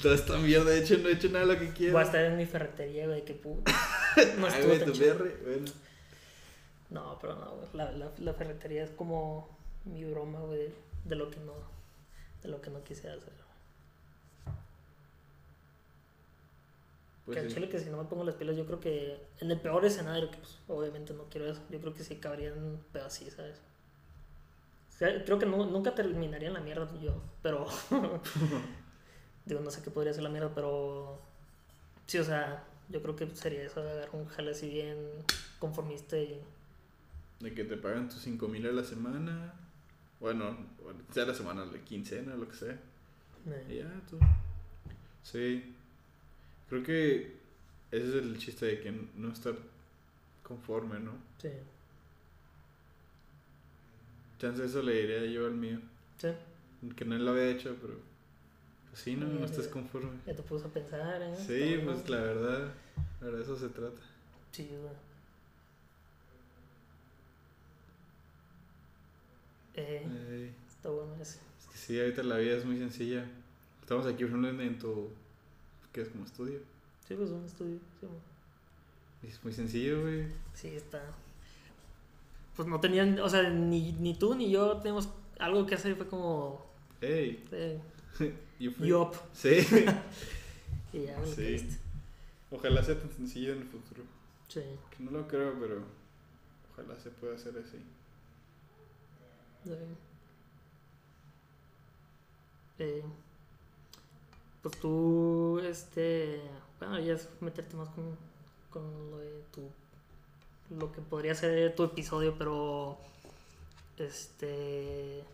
Toda esta mierda, de hecho, no he hecho nada de lo que quiero. Voy a estar en mi ferretería, güey, que puta. No Ay, estuvo güey, tan tu chido. perre, bueno. No, pero no, güey. La, la, la ferretería es como mi broma, güey, de lo que no, de lo que no quise hacer. Pues que sí. chile que si no me pongo las pilas, yo creo que en el peor escenario, que pues obviamente no quiero eso, yo creo que sí cabrían pero así, ¿sabes? O sea, creo que nu- nunca terminaría en la mierda yo, pero... digo, no sé qué podría ser la mierda, pero... Sí, o sea, yo creo que sería eso, de agarrar un jale así bien conformista y... De que te pagan tus 5 mil a la semana. Bueno, sea la semana, la quincena, lo que sea. Y eh, ya, tú. Sí. Creo que ese es el chiste de que no estar conforme, ¿no? sí, Chance eso le diría yo al mío. sí, Que no lo había hecho, pero. Pues sí, no, no estás conforme. ya te puse a pensar, ¿eh? Sí, pues la verdad. La verdad, eso se trata. Sí, güey. Eh, está bueno ese. es que sí, ahorita la vida es muy sencilla. Estamos aquí, en tu. ¿Qué es como estudio? Sí, pues un estudio. Sí, güey. Es muy sencillo, güey. Sí, está. Pues no tenían, o sea, ni, ni tú ni yo tenemos algo que hacer fue como. Ey, Eh, yo fui. yup. Sí. Y ya Sí. Ojalá sea tan sencillo en el futuro. Sí. Que no lo creo, pero ojalá se pueda hacer así. Sí. Eh, pues tú, este, bueno, ya es meterte más con, con lo de tu, lo que podría ser tu episodio, pero, este,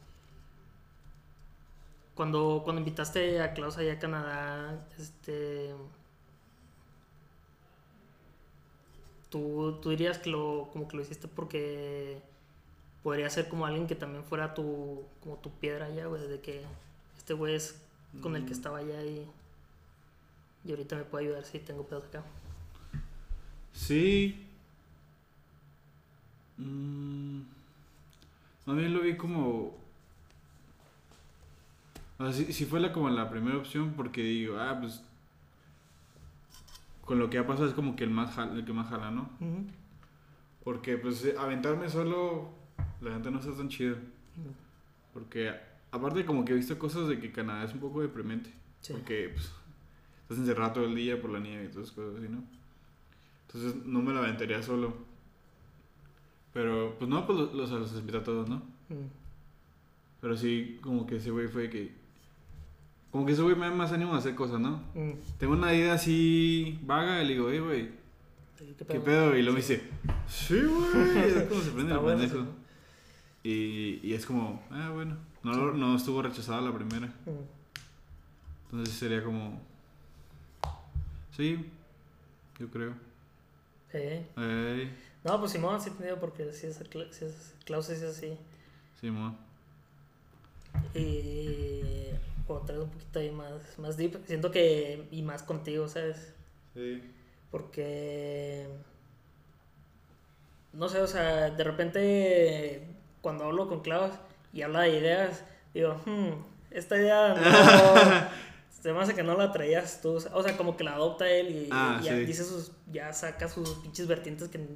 cuando, cuando invitaste a Klaus allá a Canadá, este, tú, tú dirías que lo, como que lo hiciste porque podría ser como alguien que también fuera tu, como tu piedra allá, güey, de que este güey es con el que Mm. estaba allá y, y ahorita me puede ayudar si tengo pedos acá. Sí. Mm, bien lo vi como. O sea, sí, sí fue la, como la primera opción porque digo, ah, pues. Con lo que ha pasado es como que el, más jala- el que más jala, ¿no? Porque pues aventarme solo, la gente no está tan chido. Porque aparte como que he visto cosas de que Canadá es un poco deprimente. Sí. Porque pues, estás encerrado todo el día por la nieve y todas esas cosas así, ¿no? Entonces no me la aventaría solo. Pero pues no, pues los, los, invito a todos, ¿no? Mm. Pero sí, como que ese güey fue que... Como que ese güey me da más ánimo a hacer cosas, ¿no? Mm. Tengo una idea así vaga y le digo, hey, güey, ¿qué pedo? Y luego me dice, sí, güey. Es como se prende el bueno, pendejo. Y, y es como, ah, bueno, no, no estuvo rechazada la primera. Mm. Entonces sería como, sí, yo creo. No, pues Simón sí entendido porque si es, si es Klaus es así. Simón. Y traes un poquito ahí más, más deep, siento que, y más contigo, ¿sabes? Sí. Porque, no sé, o sea, de repente cuando hablo con Klaus y habla de ideas, digo, hmm, esta idea no, se me hace que no la traías tú, o sea, como que la adopta él y, Ah, y ya sí. dice sus, ya saca sus pinches vertientes que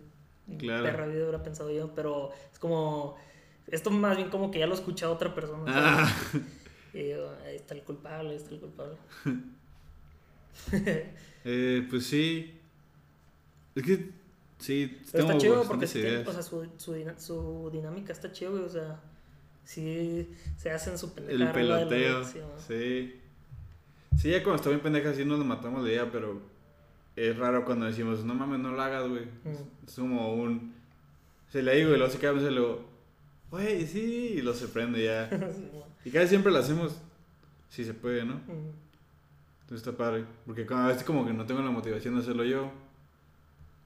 Claro. perra vida hubiera pensado yo, pero es como, esto más bien como que ya lo escucha otra persona. Ah, Y digo, ahí está el culpable, ahí está el culpable. eh, pues sí. Es que, sí, tengo está chido porque tiene- o sea, su, su, dinámica está chido, o sea, sí se hacen su El pendejada. la- peloteo, sí, sí. Ya cuando está bien pendeja sí nos lo matamos de idea, pero es raro cuando decimos, no mames, no lo hagas, güey. Mm. Es como un... Se le digo y luego se queda, lo... Güey, sí, y lo se prende ya. Sí. Y casi siempre lo hacemos, si se puede, ¿no? Mm. Entonces está padre. Porque cada vez como que no tengo la motivación de hacerlo yo.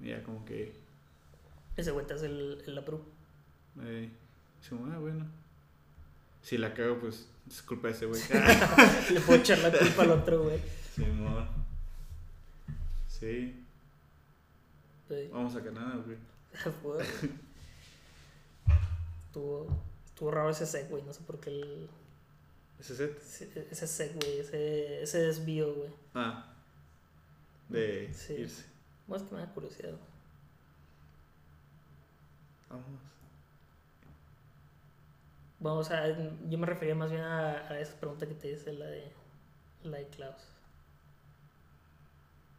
Y ya como que... Ese güey te hace el, el approve. Eh, es como, ah, bueno. Si la cago, pues es culpa de ese güey. Le puedo echar la culpa al otro, güey. sí, amor. Sí. Sí. Vamos a Canadá, güey. Estuvo, estuvo raro ese seg, güey, no sé por qué el, ¿Ese set? ese, ese seg, güey, ese, ese desvío, güey. Ah. De Sí. irse. Más que me da curiosidad. Vamos. Vamos a, yo me refería más bien a, a esa pregunta que te hice, la de, la de Klaus.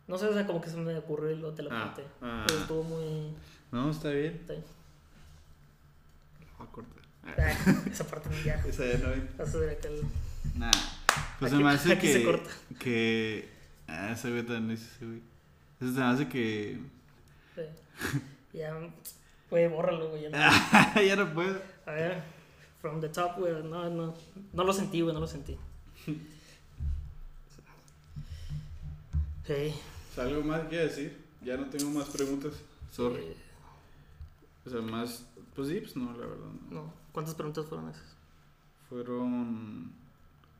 No sé, o sea, como que se me ocurrió y luego te la Ah, pregunté. ah. Pero estuvo muy... No, está bien. está bien. Voy a cortar. Ah, esa parte ya. Esa ya no el- Nah. Pues Aquí- se me hace aquí que. se corta. Que. Ah, ese güey es ese güey. Eso se me hace que. Sí. Ya, güey, bórralo, güey. ya no. ya no puedo. A ver, from the top, güey. No, no, no lo sentí, güey, no lo sentí. Sí. ¿Algo más que decir? Ya no tengo más preguntas. Sorry. eh, O sea, más. Pues sí, pues no, la verdad. No. no. ¿Cuántas preguntas fueron esas? Fueron.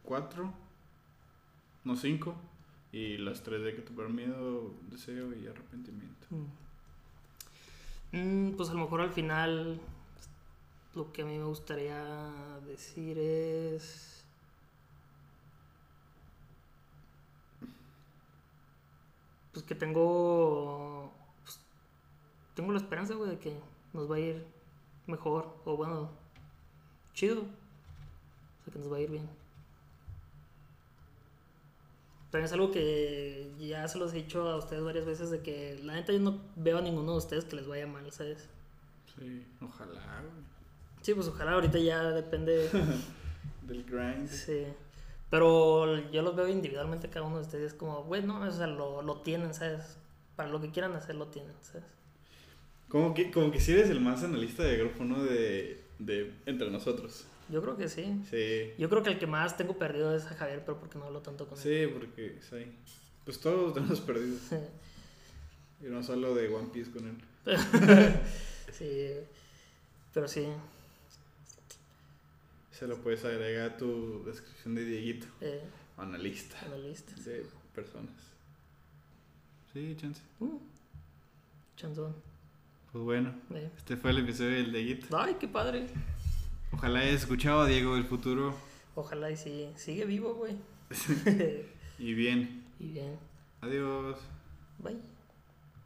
Cuatro. No cinco. Y las tres de que tuviera miedo, deseo y arrepentimiento. Mm, pues a lo mejor al final lo que a mí me gustaría decir es... Pues que tengo... pues, tengo la esperanza, güey, de que nos va a ir mejor o bueno, chido. sé que nos va a ir bien. También es algo que ya se los he dicho a ustedes varias veces de que la neta yo no veo a ninguno de ustedes que les vaya mal, ¿sabes? Sí, ojalá, güey. Sí, pues ojalá ahorita ya depende. Del grind. sí. Pero yo los veo individualmente cada uno de ustedes como, güey, no, o sea, lo, lo tienen, ¿sabes? Para lo que quieran hacer lo tienen, ¿sabes? Como que, como que si eres el más analista de grupo, ¿no? De, de entre nosotros. Yo creo que sí. Sí. Yo creo que el que más tengo perdido es a Javier, pero porque no hablo tanto con él. Sí, porque sí. Pues todos tenemos perdido. Y no solo de One Piece con él. sí. Pero sí. Se lo puedes agregar a tu descripción de Dieguito. Eh, Analista analista. de personas. Sí, chance. Uh, chanzón. Pues bueno, Eh. este fue el episodio del Dieguito. Ay, qué padre. Ojalá hayas escuchado a Diego del futuro. Ojalá y sí. Sigue vivo, güey. Y bien. y bien. Adiós. Bye.